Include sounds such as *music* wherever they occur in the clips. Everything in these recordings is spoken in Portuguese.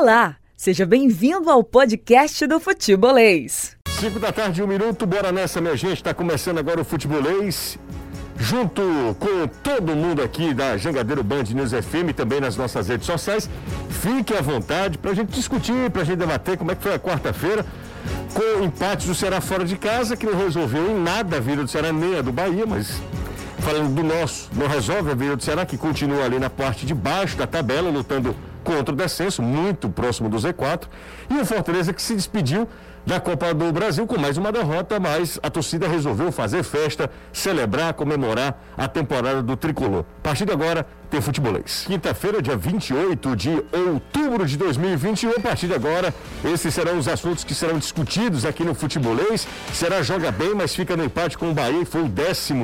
Olá, seja bem-vindo ao podcast do Futebolês. 5 da tarde, um minuto, bora nessa, minha gente. Está começando agora o Futebolês. Junto com todo mundo aqui da Jangadeiro Band News FM, também nas nossas redes sociais. Fique à vontade para a gente discutir, para a gente debater como é que foi a quarta-feira com empates do Ceará fora de casa, que não resolveu em nada a vida do Ceará, nem a do Bahia, mas falando do nosso, não resolve a vida do Ceará, que continua ali na parte de baixo da tabela, lutando contra o descenso, muito próximo do Z4, e o Fortaleza que se despediu da Copa do Brasil com mais uma derrota, mas a torcida resolveu fazer festa, celebrar, comemorar a temporada do Tricolor. A partir de agora, tem futebolês. Quinta-feira, dia 28 de outubro de 2021, a partir de agora, esses serão os assuntos que serão discutidos aqui no futebolês. Será joga bem, mas fica no empate com o Bahia, foi o 15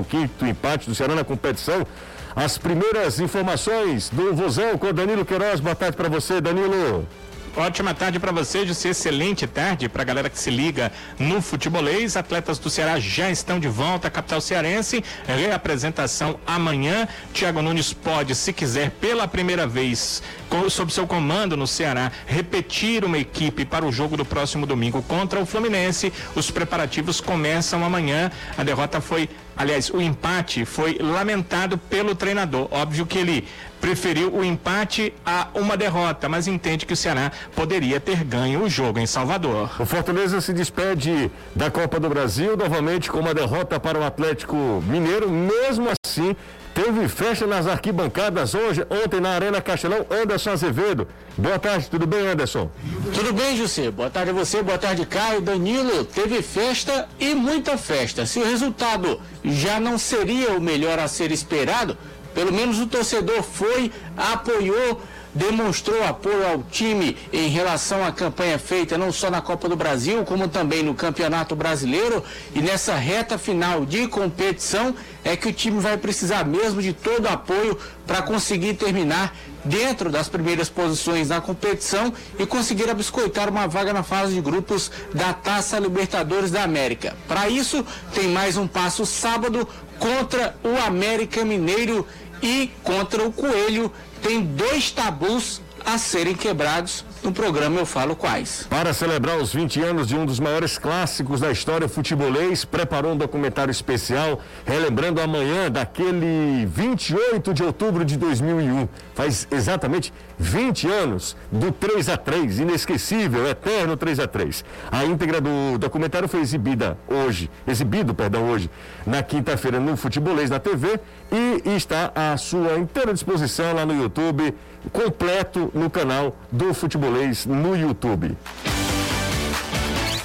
empate do Ceará na competição. As primeiras informações do Vozão com Danilo Queiroz. Boa tarde para você, Danilo. Ótima tarde para você, José. Excelente tarde para a galera que se liga no futebolês. Atletas do Ceará já estão de volta à capital cearense. Reapresentação amanhã. Thiago Nunes pode, se quiser, pela primeira vez, sob seu comando no Ceará, repetir uma equipe para o jogo do próximo domingo contra o Fluminense. Os preparativos começam amanhã. A derrota foi Aliás, o empate foi lamentado pelo treinador. Óbvio que ele preferiu o empate a uma derrota, mas entende que o Ceará poderia ter ganho o jogo em Salvador. O Fortaleza se despede da Copa do Brasil novamente com uma derrota para o Atlético Mineiro. Mesmo assim, Teve festa nas arquibancadas hoje, ontem na Arena Castelão, Anderson Azevedo. Boa tarde, tudo bem, Anderson? Tudo bem, José. Boa tarde a você, boa tarde, Caio, Danilo. Teve festa e muita festa. Se o resultado já não seria o melhor a ser esperado, pelo menos o torcedor foi, apoiou demonstrou apoio ao time em relação à campanha feita não só na Copa do Brasil, como também no Campeonato Brasileiro. E nessa reta final de competição é que o time vai precisar mesmo de todo apoio para conseguir terminar dentro das primeiras posições na competição e conseguir abiscoitar uma vaga na fase de grupos da Taça Libertadores da América. Para isso, tem mais um passo sábado contra o América Mineiro e contra o Coelho tem dois tabus a serem quebrados. No programa eu falo quais. Para celebrar os 20 anos de um dos maiores clássicos da história futebolês, preparou um documentário especial relembrando amanhã daquele 28 de outubro de 2001. Faz exatamente 20 anos do 3 a 3 inesquecível, eterno 3 a 3 A íntegra do documentário foi exibida hoje, exibido, perdão, hoje, na quinta-feira no Futebolês na TV e está à sua inteira disposição lá no YouTube, completo no canal do Futebolês no YouTube.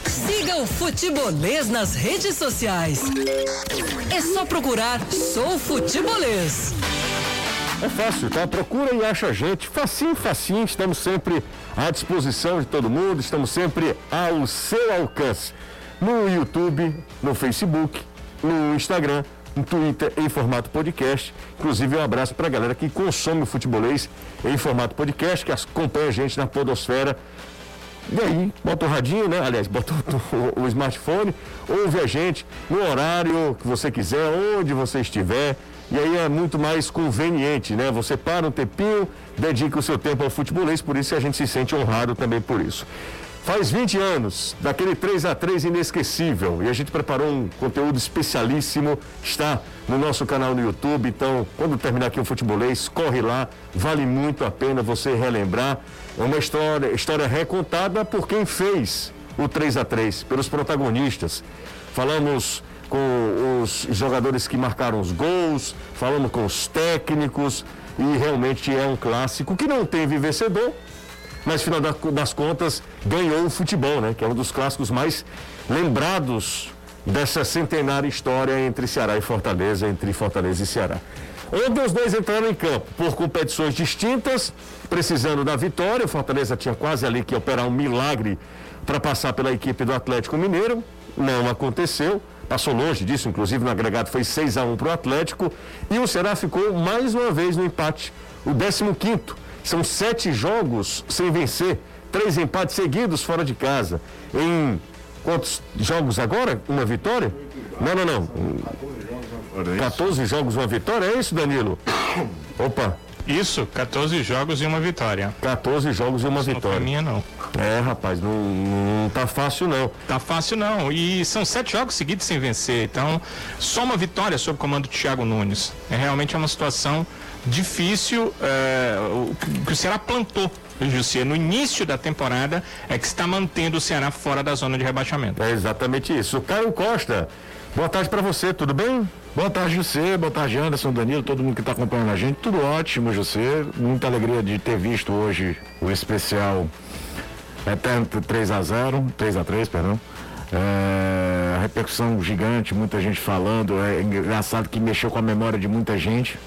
Siga o Futebolês nas redes sociais. É só procurar Sou Futebolês. É fácil, tá? Procura e acha a gente. Facinho, facinho. Estamos sempre à disposição de todo mundo. Estamos sempre ao seu alcance. No YouTube, no Facebook, no Instagram, no Twitter em formato podcast. Inclusive, um abraço para a galera que consome o futebolês em formato podcast, que acompanha a gente na Podosfera. E aí, bota o radinho, né? Aliás, bota o, o, smartphone, ouve a gente no horário que você quiser, onde você estiver. E aí é muito mais conveniente, né? Você para um tempinho, dedica o seu tempo ao futebolês, por isso a gente se sente honrado também por isso. Faz 20 anos daquele 3 a 3 inesquecível e a gente preparou um conteúdo especialíssimo, está no nosso canal no YouTube. Então, quando terminar aqui o futebolês, corre lá, vale muito a pena você relembrar. É uma história, história recontada por quem fez o 3 a 3 pelos protagonistas. Falamos com os jogadores que marcaram os gols, falamos com os técnicos e realmente é um clássico que não teve vencedor, mas final das contas ganhou o futebol, né? Que é um dos clássicos mais lembrados dessa centenária história entre Ceará e Fortaleza, entre Fortaleza e Ceará. Ontem os dois entraram em campo por competições distintas, precisando da vitória. O Fortaleza tinha quase ali que operar um milagre para passar pela equipe do Atlético Mineiro. Não aconteceu passou longe disso, inclusive no agregado foi 6 a 1 para o Atlético. E o Ceará ficou mais uma vez no empate, o 15. São sete jogos sem vencer, três empates seguidos fora de casa. Em quantos jogos agora? Uma vitória? Não, não, não. 14 jogos, uma vitória, é isso, Danilo? *coughs* Opa, Isso, 14 jogos e uma vitória. 14 jogos e uma Isso não vitória. foi minha, não. É, rapaz, não, não tá fácil não. Tá fácil não. E são sete jogos seguidos sem vencer. Então, só uma vitória sob o comando do Thiago Nunes. É realmente uma situação difícil é, o que o Ceará plantou. Jussia, no início da temporada é que está mantendo o Ceará fora da zona de rebaixamento. É exatamente isso. O Caio Costa, boa tarde para você, tudo bem? Boa tarde, José. Boa tarde, Anderson, Danilo, todo mundo que está acompanhando a gente. Tudo ótimo, José. Muita alegria de ter visto hoje o especial Eterno 3 a 0 3 a 3 perdão. É, repercussão gigante, muita gente falando. É engraçado que mexeu com a memória de muita gente.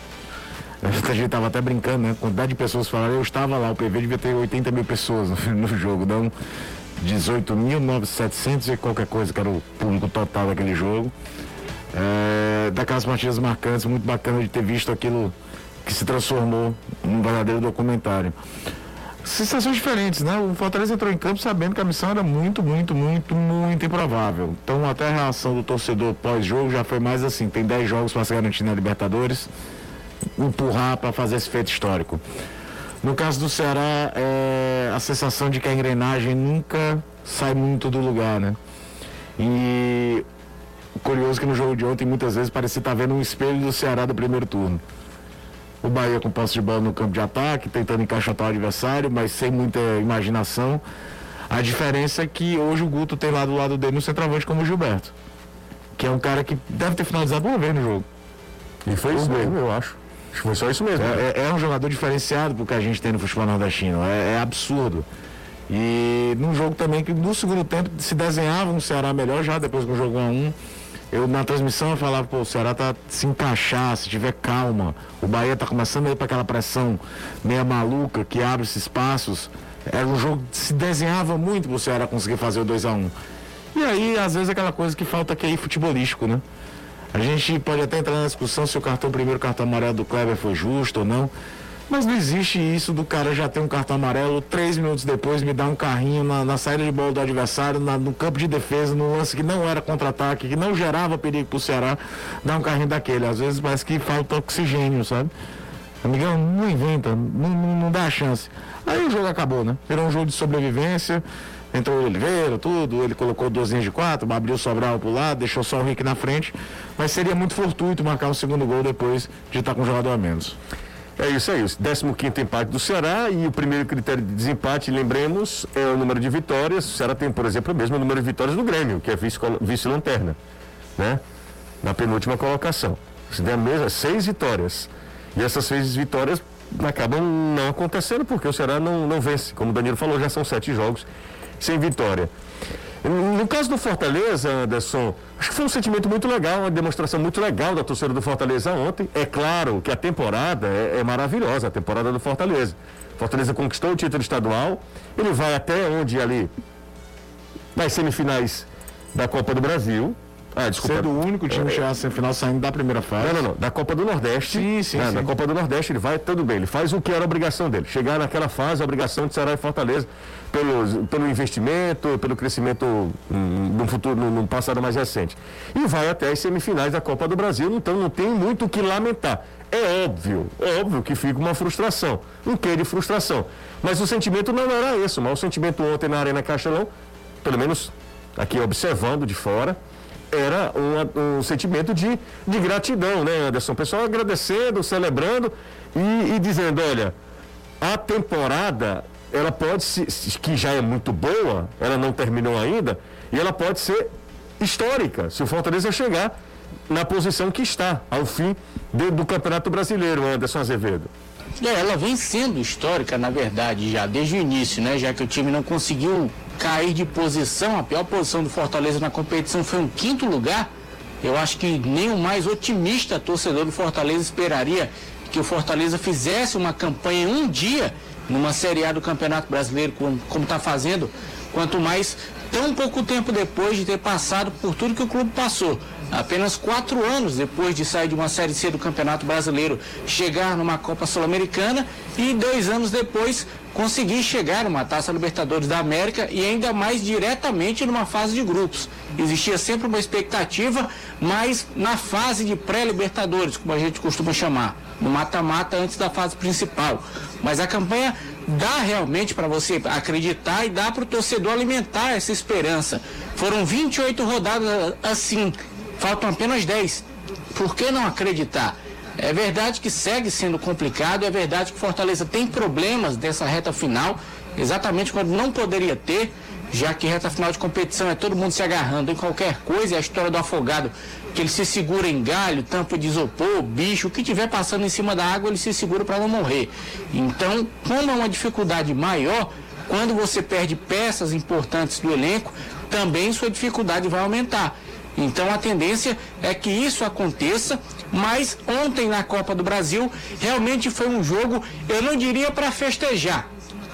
A gente tava até brincando, né? Quantidade de pessoas falaram, eu estava lá, o PV devia ter 80 mil pessoas no, no jogo, não 18.700 e qualquer coisa, que era o público total daquele jogo. É, daquelas partidas marcantes, muito bacana de ter visto aquilo que se transformou num verdadeiro documentário. Sensações diferentes, né? O Fortaleza entrou em campo sabendo que a missão era muito, muito, muito, muito improvável. Então até a reação do torcedor pós-jogo já foi mais assim, tem 10 jogos para se garantir na Libertadores, empurrar para fazer esse feito histórico. No caso do Ceará, é a sensação de que a engrenagem nunca sai muito do lugar, né? E curioso que no jogo de ontem muitas vezes parecia estar vendo um espelho do Ceará do primeiro turno. O Bahia com posse de bola no campo de ataque, tentando encaixotar o adversário, mas sem muita imaginação. A diferença é que hoje o Guto tem lá do lado dele um centroavante como o Gilberto, que é um cara que deve ter finalizado uma vez no jogo. E foi isso mesmo, eu acho. Acho que foi só isso mesmo. É, é- é um jogador diferenciado pro que a gente tem no futebol nordestino. É, é absurdo. E num jogo também que no segundo tempo se desenhava um Ceará melhor já depois que o jogo 1 a 1 eu na transmissão eu falava, pô, o Ceará tá se encaixar, se tiver calma. O Bahia tá começando a ir para aquela pressão meia maluca que abre esses espaços. Era um jogo que se desenhava muito pro Ceará conseguir fazer o 2 a 1 E aí, às vezes, aquela coisa que falta aqui futebolístico, né? A gente pode até entrar na discussão se o cartão o primeiro cartão amarelo do Kleber foi justo ou não. Mas não existe isso do cara já ter um cartão amarelo, três minutos depois me dar um carrinho na, na saída de bola do adversário, na- no campo de defesa, no lance que não era contra-ataque, que não gerava perigo pro Ceará, dar um carrinho daquele. Às vezes parece que falta oxigênio, sabe? Amigão, não inventa, não, não, não dá a chance. Aí o jogo acabou, né? Virou um jogo de sobrevivência. Entrou o Oliveira, tudo, ele colocou duas linhas de quatro, abriu o Sobral pro lado, deixou só o Rick na frente. Mas seria muito fortuito marcar um segundo gol depois de estar com um jogador a menos. É isso aí, o 15 empate do Ceará e o primeiro critério de desempate, lembremos, é o número de vitórias. O Ceará tem, por exemplo, o mesmo número de vitórias do Grêmio, que é vice- vice-lanterna, né? Na penúltima colocação. Se der a mesma, seis vitórias. E essas seis vitórias acabam não acontecendo porque o Ceará não, não vence. Como o Danilo falou, já são sete jogos sem vitória. No caso do Fortaleza, Anderson, acho que foi um sentimento muito legal, uma demonstração muito legal da torcida do Fortaleza ontem. É claro que a temporada é, é maravilhosa, a temporada do Fortaleza. Fortaleza conquistou o título estadual, ele vai até onde ali? Nas semifinais da Copa do Brasil. Ah, desculpa. Sendo o único time que chegar à semifinal saindo da primeira fase. Não, não, não. Da Copa do Nordeste. Sim, sim, né, sim. Na Copa do Nordeste ele vai tudo bem. Ele faz o que era a obrigação dele. Chegar naquela fase, a obrigação de Ceará e Fortaleza, pelo, pelo investimento, pelo crescimento hum, no futuro, no, no passado mais recente. E vai até as semifinais da Copa do Brasil, então não tem muito o que lamentar. É óbvio, é óbvio que fica uma frustração, um quê de frustração. Mas o sentimento não era esse, mas o sentimento ontem na Arena Castelão, pelo menos aqui observando de fora, era uma- um sentimento de, de gratidão, né, Anderson? O pessoal agradecendo, celebrando e, e dizendo, olha, a temporada, ela pode se- que já é muito boa, ela não terminou ainda, e ela pode ser histórica, se o Fortaleza chegar na posição que está, ao fim de- do Campeonato Brasileiro, Anderson Azevedo. É, ela vem sendo histórica, na verdade, já desde o início, né? Já que o time não conseguiu cair de posição, a pior posição do Fortaleza na competição foi um quinto lugar. Eu acho que nem o mais otimista torcedor do Fortaleza esperaria que o Fortaleza fizesse uma campanha um dia numa Série A do Campeonato Brasileiro, como está fazendo, quanto mais tão pouco tempo depois de ter passado por tudo que o clube passou. Apenas quatro anos depois de sair de uma Série C do Campeonato Brasileiro, chegar numa Copa Sul-Americana e dois anos depois conseguir chegar numa Taça Libertadores da América e ainda mais diretamente numa fase de grupos. Existia sempre uma expectativa, mas na fase de pré-Libertadores, como a gente costuma chamar, no mata-mata antes da fase principal. Mas a campanha dá realmente para você acreditar e dá para o torcedor alimentar essa esperança. Foram 28 rodadas assim, faltam apenas 10. Por que não acreditar? É verdade que segue sendo complicado, é verdade que Fortaleza tem problemas dessa reta final, exatamente quando não poderia ter, já que reta final de competição é todo mundo se agarrando em qualquer coisa, é a história do afogado, que ele se segura em galho, tampa de isopor, bicho, o que tiver passando em cima da água, ele se segura para não morrer. Então, como é uma dificuldade maior, quando você perde peças importantes do elenco, também sua dificuldade vai aumentar. Então a tendência é que isso aconteça, mas ontem na Copa do Brasil realmente foi um jogo, eu não diria para festejar,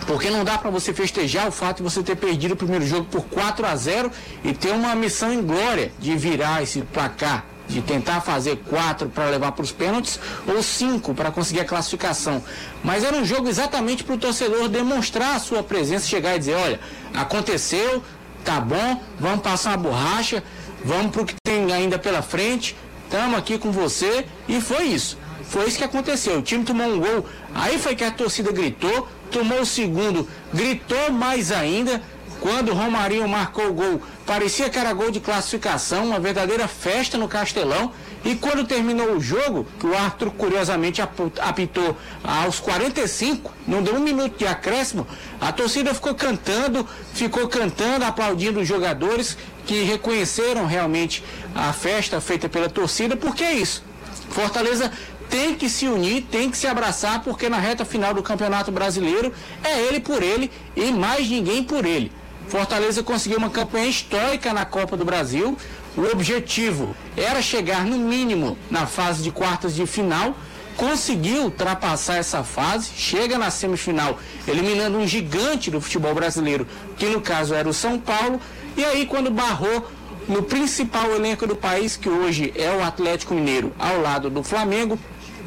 porque não dá para você festejar o fato de você ter perdido o primeiro jogo por 4 a 0 e ter uma missão em glória de virar esse placar, de tentar fazer quatro para levar para os pênaltis ou cinco para conseguir a classificação. Mas era um jogo exatamente para o torcedor demonstrar a sua presença, chegar e dizer, olha, aconteceu, tá bom, vamos passar uma borracha, vamos para o que tem ainda pela frente, estamos aqui com você e foi isso. Foi isso que aconteceu. O time tomou um gol, aí foi que a torcida gritou, tomou o segundo, gritou mais ainda. Quando o Romarinho marcou o gol, parecia que era gol de classificação, uma verdadeira festa no Castelão. E quando terminou o jogo, que o Arthur curiosamente apitou aos 45, não deu um minuto de acréscimo, a torcida ficou cantando, ficou cantando, aplaudindo os jogadores que reconheceram realmente a festa feita pela torcida, porque é isso. Fortaleza tem que se unir, tem que se abraçar, porque na reta final do Campeonato Brasileiro é ele por ele e mais ninguém por ele. Fortaleza conseguiu uma campanha histórica na Copa do Brasil. O objetivo era chegar no mínimo na fase de quartas de final. Conseguiu ultrapassar essa fase, chega na semifinal, eliminando um gigante do futebol brasileiro, que no caso era o São Paulo. E aí, quando barrou no principal elenco do país, que hoje é o Atlético Mineiro, ao lado do Flamengo,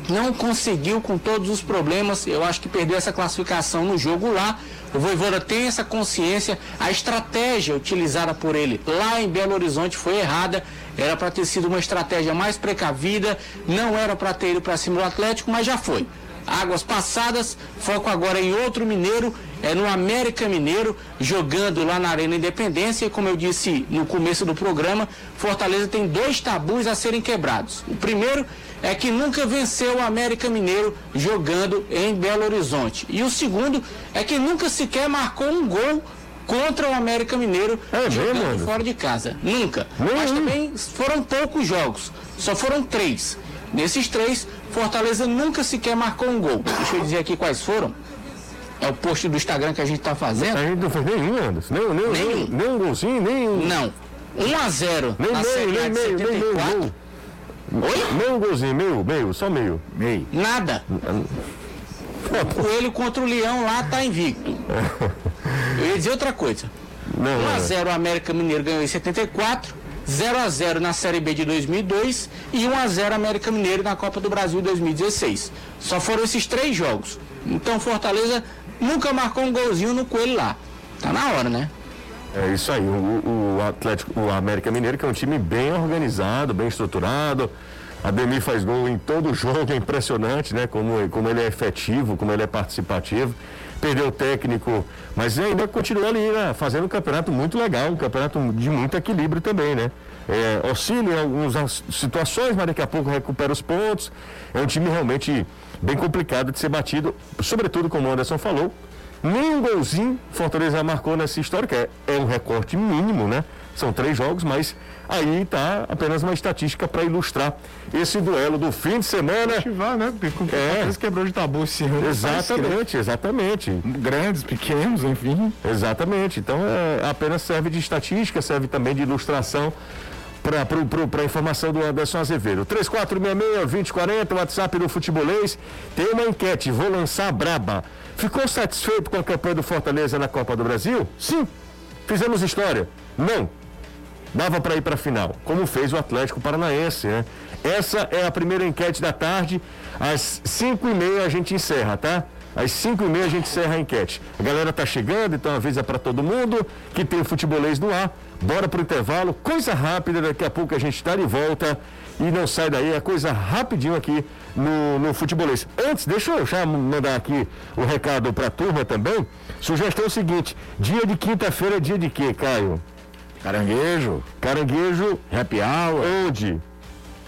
não conseguiu com todos os problemas. Eu acho que perdeu essa classificação no jogo lá. O Voivoda tem essa consciência. A estratégia utilizada por ele lá em Belo Horizonte foi errada. Era para ter sido uma estratégia mais precavida. Não era para ter ido para cima do Atlético, mas já foi. Águas passadas, foco agora em outro mineiro, é no América Mineiro, jogando lá na Arena Independência. E como eu disse no começo do programa, Fortaleza tem dois tabus a serem quebrados. O primeiro é que nunca venceu o América Mineiro jogando em Belo Horizonte. E o segundo é que nunca sequer marcou um gol contra o América Mineiro é jogando mesmo, fora de casa. Nunca. Mas também foram poucos jogos. Só foram três. Nesses três, Fortaleza nunca sequer marcou um gol. Deixa eu dizer aqui quais foram. É o post do Instagram que a gente está fazendo. A gente não fez nenhum, Anderson. Nem, nem, nem, nem um golzinho, nem um. Não. 1 a 0 Nem na meio, Série A nem de meio, nem meio 74. gol. Oi? Nem um golzinho, meio, meio, só meio. Meio. Nada. O Coelho contra o Leão lá tá invicto. *laughs* Eu ia dizer outra coisa. Não, 1 a não. 0 o América Mineiro ganhou em 74, 0 a 0 na Série B de 2002 e 1 a 0 América Mineiro na Copa do Brasil 2016. Só foram esses três jogos. Então Fortaleza nunca marcou um golzinho no Coelho lá. Tá na hora, né? É isso aí, o, o Atlético, o América Mineiro, que é um time bem organizado, bem estruturado. Ademir faz gol em todo *laughs* jogo, é impressionante, né? Como, como ele é efetivo, como ele é participativo. Perdeu o técnico, mas ainda continua ali, né? Fazendo um campeonato muito legal, um campeonato de muito equilíbrio também, né? É, oscila em algumas situações, mas daqui a pouco recupera os pontos. É um time realmente bem complicado de ser batido, sobretudo como o Anderson falou, nem um golzinho Fortaleza marcou nessa história, que é, é um recorte mínimo, né? São três jogos, mas aí está apenas uma estatística para ilustrar esse duelo do fim de semana. Ativar, né? Porque É. Fortaleza quebrou de tabu esse ano. Exatamente, exatamente. Grandes, pequenos, enfim. Exatamente. Então é, apenas serve de estatística, serve também de ilustração para a informação do Anderson Azevedo. 3466-2040, WhatsApp do Futebolês. Tem uma enquete, vou lançar braba. Ficou satisfeito com a campanha do Fortaleza na Copa do Brasil? Sim. Fizemos história? Não. dava para ir para a final, como fez o Atlético Paranaense, né? Essa é a primeira enquete da tarde. Às 5 e meia a gente encerra, tá? Às 5 e meia a gente encerra a enquete. A galera tá chegando, então avisa para todo mundo que tem futebolês no ar. Bora pro intervalo, coisa rápida, daqui a pouco a gente está de volta e não sai daí, é coisa rapidinho aqui no, no futebolês. Antes, deixa eu já mandar aqui o recado para a turma também. Sugestão é o seguinte: dia de quinta-feira é dia de quê, Caio? Caranguejo, Caranguejo, happy hour. onde?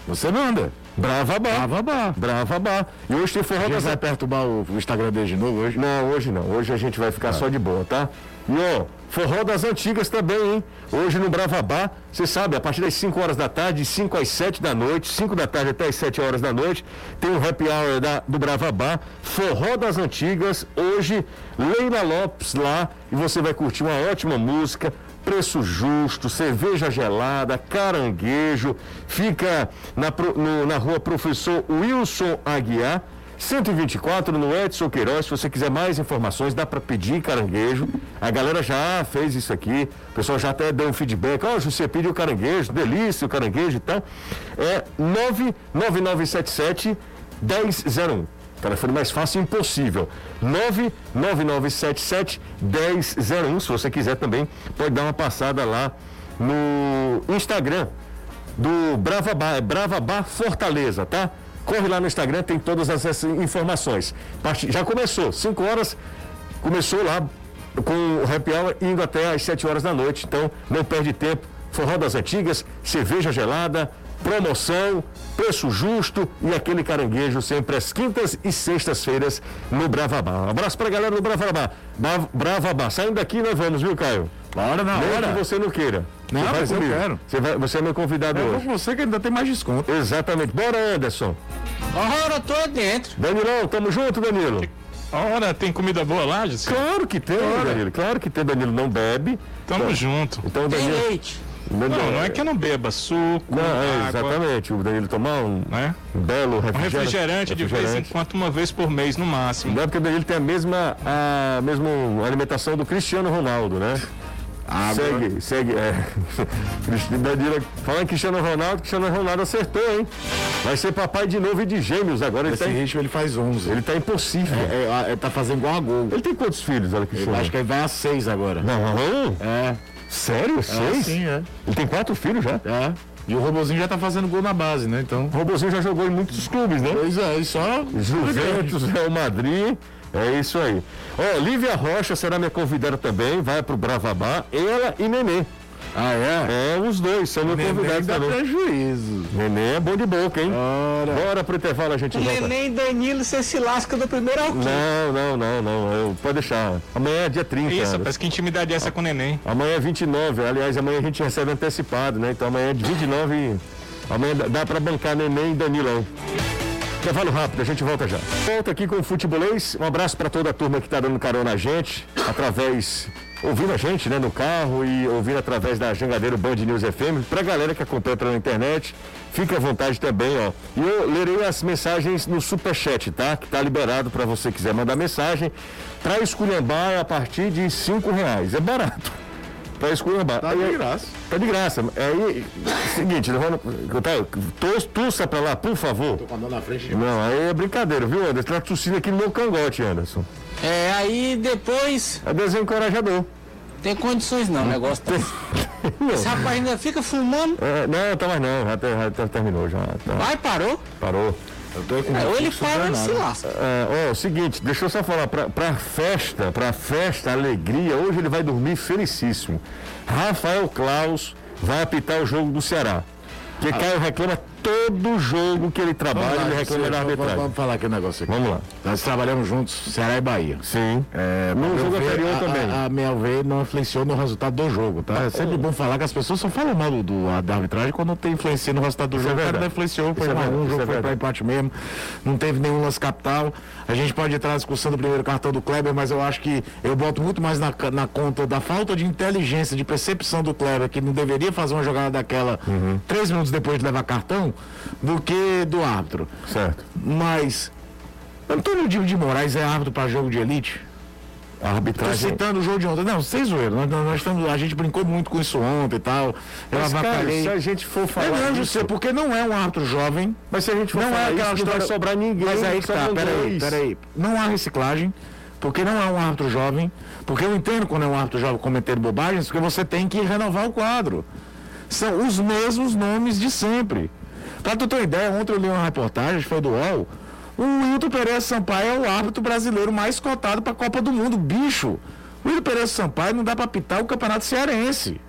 Você manda. Brava Bar. Brava Bar. Brava Bar. E hoje tem forró das vai perturbar o, Instagram dele de novo hoje? Não, hoje não. Hoje a gente vai ficar só de boa, tá? E ó, forró das antigas também, hein? Hoje no Bravabá, você sabe, a partir das 5 horas da tarde, de 5 às 7 da noite, 5 da tarde até as 7 horas da noite, tem o happy hour da, do Bravabá, forró das antigas, hoje, Leila Lopes lá, e você vai curtir uma ótima música, preço justo, cerveja gelada, caranguejo, fica na, no- na rua Professor Wilson Aguiar, 124 no Edson Queiroz. Se você quiser mais informações, dá para pedir caranguejo. A galera já fez isso aqui. O pessoal já até deu um feedback. Ó, você pediu caranguejo, delícia o caranguejo e tal. É 99977 1001. Telefone mais fácil impossível. 99977 1001. Se você quiser também, pode dar uma passada lá no Instagram do Brava Bar, Brava Bar Fortaleza, tá? Corre lá no Instagram, tem todas essas informações. Já começou, 5 horas, começou lá com o happy hour indo até às 7 horas da noite. Então, não perde tempo. Forró das antigas, cerveja gelada, promoção, preço justo e aquele caranguejo sempre às quintas e sextas-feiras no Brava Bar. Um abraço pra galera do Brava Bar. Ba- Brava Bar. Saindo daqui, nós vamos, viu, Caio? Bora na Mesmo hora. que você não queira. Não, Você vai mas eu comigo. quero. Você, vai- você é meu convidado Eu vou hoje. com você que ainda tem mais desconto. Exatamente. Bora, Anderson. Ora, tô dentro. Danilão, tamo junto, Danilo. Ora, tem comida boa lá, Gisele? Claro que tem, Danilo. Claro que tem. Danilo não bebe. Tamo junto. Então, Tem Danilo. leite. Não, não é que eu não beba suco, Não, é, água, exatamente. O Danilo tomar um, né? belo Um refrigerante. refrigerante de vez em refrigerante. quando, uma vez por mês no máximo. Não é porque o Danilo tem a mesma, a mesma alimentação do Cristiano Ronaldo, né? Segue, segue. É. *laughs* Danilo, falando em Cristiano Ronaldo, Cristiano Ronaldo acertou, hein? Vai ser papai de novo e de gêmeos agora. Ele Esse tá, em- ritmo ele faz 11. ele tá impossível. É, é, tá fazendo igual a gol. Ele tem quantos filhos, olha Eu Cristiano? acho que ele vai a 6 agora. Não, É. sério? É, Seis? sim, é. Ele tem quatro filhos já? É. E o Robozinho já tá fazendo gol na base, né? Então. O Robozinho já jogou em muitos clubes, né? Pois é, e só. Juventus, Real Madrid. É isso aí. Ó, Lívia Rocha será minha convidada também, vai pro Bravabá, ela e Nenê. Ah, é? É, os dois são meus Neném convidados dá também. prejuízo. Nenê é bom de boca, hein? Ora. Bora pro intervalo, a gente volta. Neném Danilo, você se lasca do primeiro ao quinto. Não, não, não, não. Eu, pode deixar. Amanhã é dia 30. Isso, Anderson. parece que intimidade é essa com o neném. Amanhã é 29. Aliás, amanhã a gente recebe antecipado, né? Então amanhã é de 29 e. Amanhã dá- pra bancar Neném e Danilão. Intervalo rápido, a gente volta já. Volta aqui com o Futebolês. Um abraço para toda a turma que tá dando carona a gente, através. Ouvindo a gente, né, no carro e ouvindo através da Jangadeiro Band News FM. Pra galera que acompanha pela internet, fique à vontade também, ó. E eu lerei as mensagens no Superchat, tá? Que tá liberado para você quiser mandar mensagem. Pra esculhambar é a partir de cinco reais. É barato. *laughs* Pra esculhambar. Tá de graça. Tá de graça. Aí, seguinte, levando, tá, tos- tussa pra lá, por favor. Com a mão na frente. Não, aí é brincadeira, viu, Anderson? Tá tossindo aqui no meu cangote, Anderson. É, aí depois É desencorajador. tem condições não, o negócio tá... *laughs* Esse rapaz ainda fica fumando. É, não, tá mais não, já, já te- terminou, já. tá. Vai, parou. Parou. Eu tô com É, ou ele para ou ele se lasca. É, ó, o seguinte, deixa eu só falar, pra, pra festa, pra festa, alegria, hoje ele vai dormir felicíssimo. Rafael Klaus vai apitar o jogo do Ceará. Porque Caio reclama todo jogo que ele trabalha, lá, ele reclama da arbitragem. vamos falar aqui um negócio aqui. Vamos lá. Nós trabalhamos juntos, Ceará e Bahia. Sim. É, No jogo ver, anterior a, também. A, a meu ver não influenciou no resultado do jogo, tá? É sempre bom falar que as pessoas só falam mal do, do- da arbitragem quando não tem influência no resultado do Isso é jogo. o cara verdade. não influenciou, foi é 1 a 1, verdade, o isso jogo é foi pra verdade. empate mesmo. Não teve nenhum lance capital. A gente pode entrar na discussão do primeiro cartão do Kleber, mas eu acho que eu boto muito mais na, na conta da falta de inteligência, de percepção do Kleber, que não deveria fazer uma jogada daquela Uhum. três minutos depois de levar cartão, do que do árbitro. Certo. Mas Antônio Divo de Moraes é árbitro para jogo de elite? A Tô arbitragem. citando o jogo de ontem. Não, sem zoeira. Nós, nós- estamos, a gente brincou muito com isso ontem e tal. Eu Mas, cara, se a gente for falar. É não, José, porque não é um árbitro jovem. Mas se a gente for Não é falar aquela isso, não vai história- sobrar ninguém. Mas aí que tá, peraí, peraí. Não há reciclagem, porque não é um árbitro jovem, porque eu entendo quando é um árbitro jovem cometer bobagens, porque você tem que renovar o quadro. São os mesmos nomes de sempre. Pra tu ter uma ideia, ontem eu li uma reportagem, foi do UOL, o Wilton Pereira Sampaio é o árbitro brasileiro mais cotado pra Copa do Mundo. Bicho, o Wilton Pereira Sampaio não dá pra pitar o Campeonato Cearense.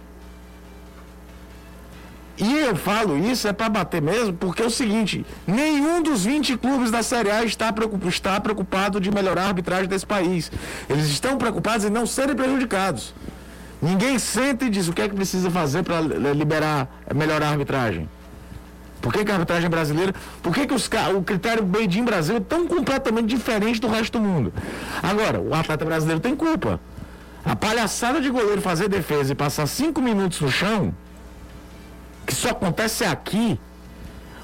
E eu falo isso é para bater mesmo, porque é o seguinte: nenhum dos 20 clubes da Série A está, preocup- está preocupado de melhorar a arbitragem desse país. Eles estão preocupados em não serem prejudicados. Ninguém senta e diz o que é que precisa fazer para liberar, melhorar a arbitragem. Por que, que a arbitragem brasileira. Por que, que os, o critério Beijing Brasil é tão completamente diferente do resto do mundo? Agora, o atleta brasileiro tem culpa. A palhaçada de goleiro fazer defesa e passar cinco minutos no chão que só acontece aqui.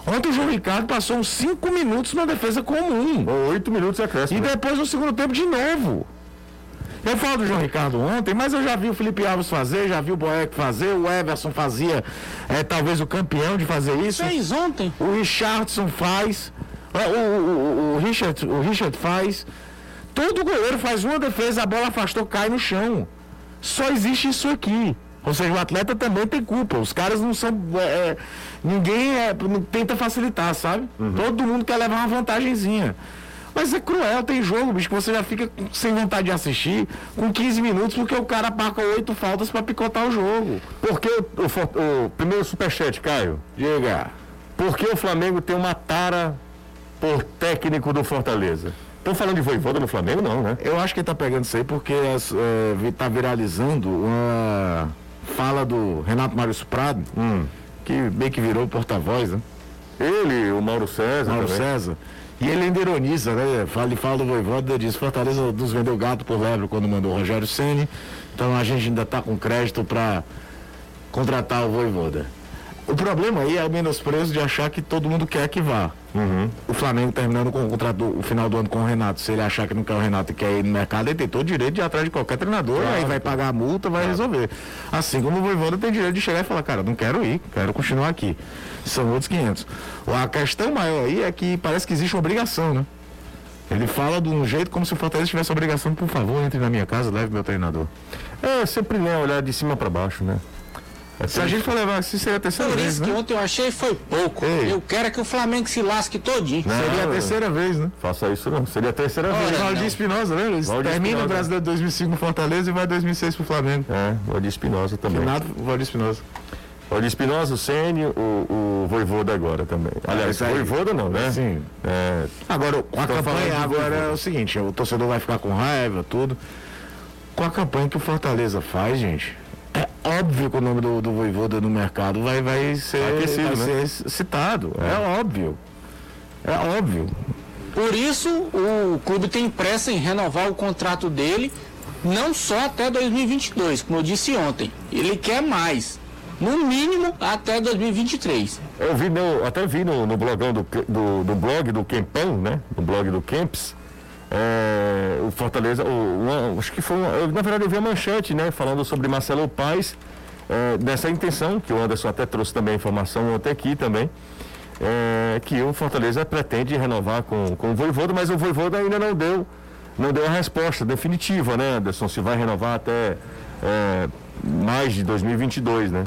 Ontem o João Ricardo passou uns 5 minutos numa defesa comum. Ou oito minutos é acréscimo. E né? depois no segundo tempo de novo. Eu falo do João Ricardo ontem, mas eu já vi o Felipe Alves fazer, já vi o Boeck fazer, o Everson fazia, é, talvez o campeão de fazer isso. Fez ontem. O Richardson faz. O, o, o, o Richard, o Richard faz. Todo goleiro faz uma defesa, a bola afastou, cai no chão. Só existe isso aqui. Ou seja, o atleta também tem culpa. Os caras não são. é, é, ninguém é, tenta facilitar, sabe? Todo mundo quer levar uma vantagenzinha. Mas é cruel, tem jogo, bicho, que você já fica sem vontade de assistir com 15 minutos porque o cara marca oito faltas pra picotar o jogo. Porque o, o, o primeiro superchat, Caio. Diga. Por que o Flamengo tem uma tara por técnico do Fortaleza? Estão falando de voivoda no Flamengo, não, né? Eu acho que ele tá pegando isso aí porque as, é, vi- tá viralizando uma fala do Renato Maurício Prado, que meio que virou porta-voz, né? Ele, o Mauro César Mauro também. César. E ele ainda ironiza, né? Ele fala do Voivoda, diz, Fortaleza nos vendeu gato por lebre quando mandou o Rogério Ceni. Então a gente ainda tá com crédito para contratar o Voivoda. O problema aí é o menosprezo de achar que todo mundo quer que vá. O Flamengo terminando com o contrato o final do ano com o Renato. Se ele achar que não quer o Renato e quer ir no mercado, ele tem todo o direito de ir atrás de qualquer treinador, aí vai pagar a multa, vai resolver. Assim como o Voivoda tem direito de chegar e falar, cara, não quero ir, quero continuar aqui. São outros 500. A questão maior aí é que parece que existe uma obrigação, né? Ele fala de um jeito como se o Fortaleza tivesse a obrigação, por favor, entre na minha casa, leve meu treinador. É, sempre né, olhar de cima para baixo, né? É Se a gente for levar assim, seria a terceira Por vez, isso que né? ontem eu achei foi pouco. Ei. Eu quero é que o Flamengo se lasque todinho. Seria a terceira vez, né? Faça isso não, seria a terceira Olha, vez. Valdir não. Espinosa, né? Luiz? Termina Espinosa. o Brasileiro 2005 no Fortaleza e vai 2006 pro Flamengo. É, Valdir Espinosa também. Finado Valdir Espinosa. Valdir Espinosa, o Sênio, o, o Voivoda agora também. Aliás, isso aí. Voivoda não, né? Sim. É, Agora, com a campanha de agora é o seguinte, o torcedor vai ficar com raiva, tudo. Com a campanha que o Fortaleza faz, gente, é óbvio que o nome do, do Voivoda no mercado vai, vai ser, Vai aquecido, vai né? ser citado. É. óbvio. É óbvio. Por isso, o clube tem pressa em renovar o contrato dele, não só até 2022, como eu disse ontem. Ele quer mais. No mínimo até 2023. eu vi, no, até vi no, no blogão do, do, do blog do Kempão, né? No blog do Kemps. É, o Fortaleza, o- uma- acho que foi, eu, na verdade eu vi a manchete, né? Falando sobre Marcelo Paes, é, dessa intenção, que o Anderson até trouxe também a informação ontem aqui também, é, que o Fortaleza pretende renovar com, com o Voivoda, mas o Voivoda ainda não deu, não deu a resposta definitiva, né, Anderson? Se vai renovar até é, mais de 2022, né?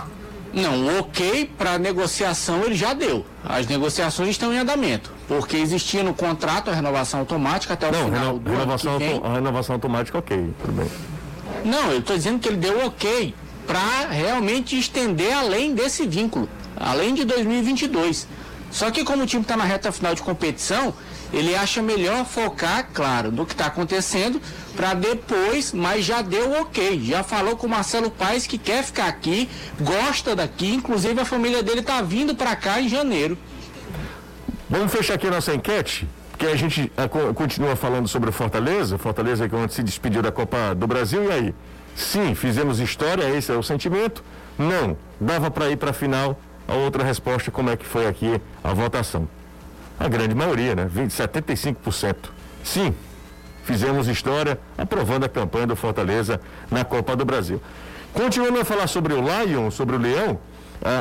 Não, o ok para negociação ele já deu. As negociações estão em andamento, porque existia no contrato a renovação automática até o Não, final reno- do ano renovação, que vem. a renovação automática, ok, tudo bem. Não, eu estou dizendo que ele deu ok para realmente estender além desse vínculo, além de 2022. Só que como o time está na reta final de competição, ele acha melhor focar, claro, no que está acontecendo, para depois, mas já deu ok. Já falou com o Marcelo Paes que quer ficar aqui, gosta daqui, inclusive a família dele está vindo para cá em janeiro. Vamos fechar aqui a nossa enquete, porque a gente eh, co- continua falando sobre o Fortaleza, Fortaleza que ontem se despediu da Copa do Brasil, e aí? Sim, fizemos história, esse é o sentimento? Não, dava para ir para a final. A outra resposta, como é que foi aqui a votação? A grande maioria, né? 20, 75%. Sim, fizemos história aprovando a campanha do Fortaleza na Copa do Brasil. Continuando a falar sobre o Lion, sobre o Leão,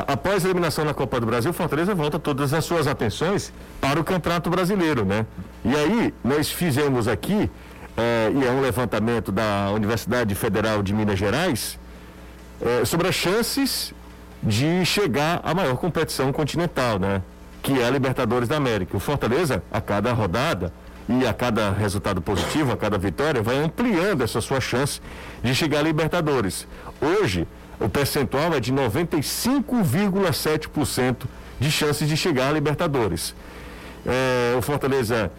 após a eliminação na Copa do Brasil, Fortaleza volta todas as suas atenções para o Campeonato Brasileiro, né? E aí, nós fizemos aqui, eh, e é um levantamento da Universidade Federal de Minas Gerais, eh, sobre as chances de chegar à maior competição continental, né? Que é a Libertadores da América. O Fortaleza, a cada rodada e a cada resultado positivo, a cada vitória, vai ampliando essa sua chance de chegar à Libertadores. Hoje, o percentual é de 95,7% de chances de chegar à Libertadores. É, o Fortaleza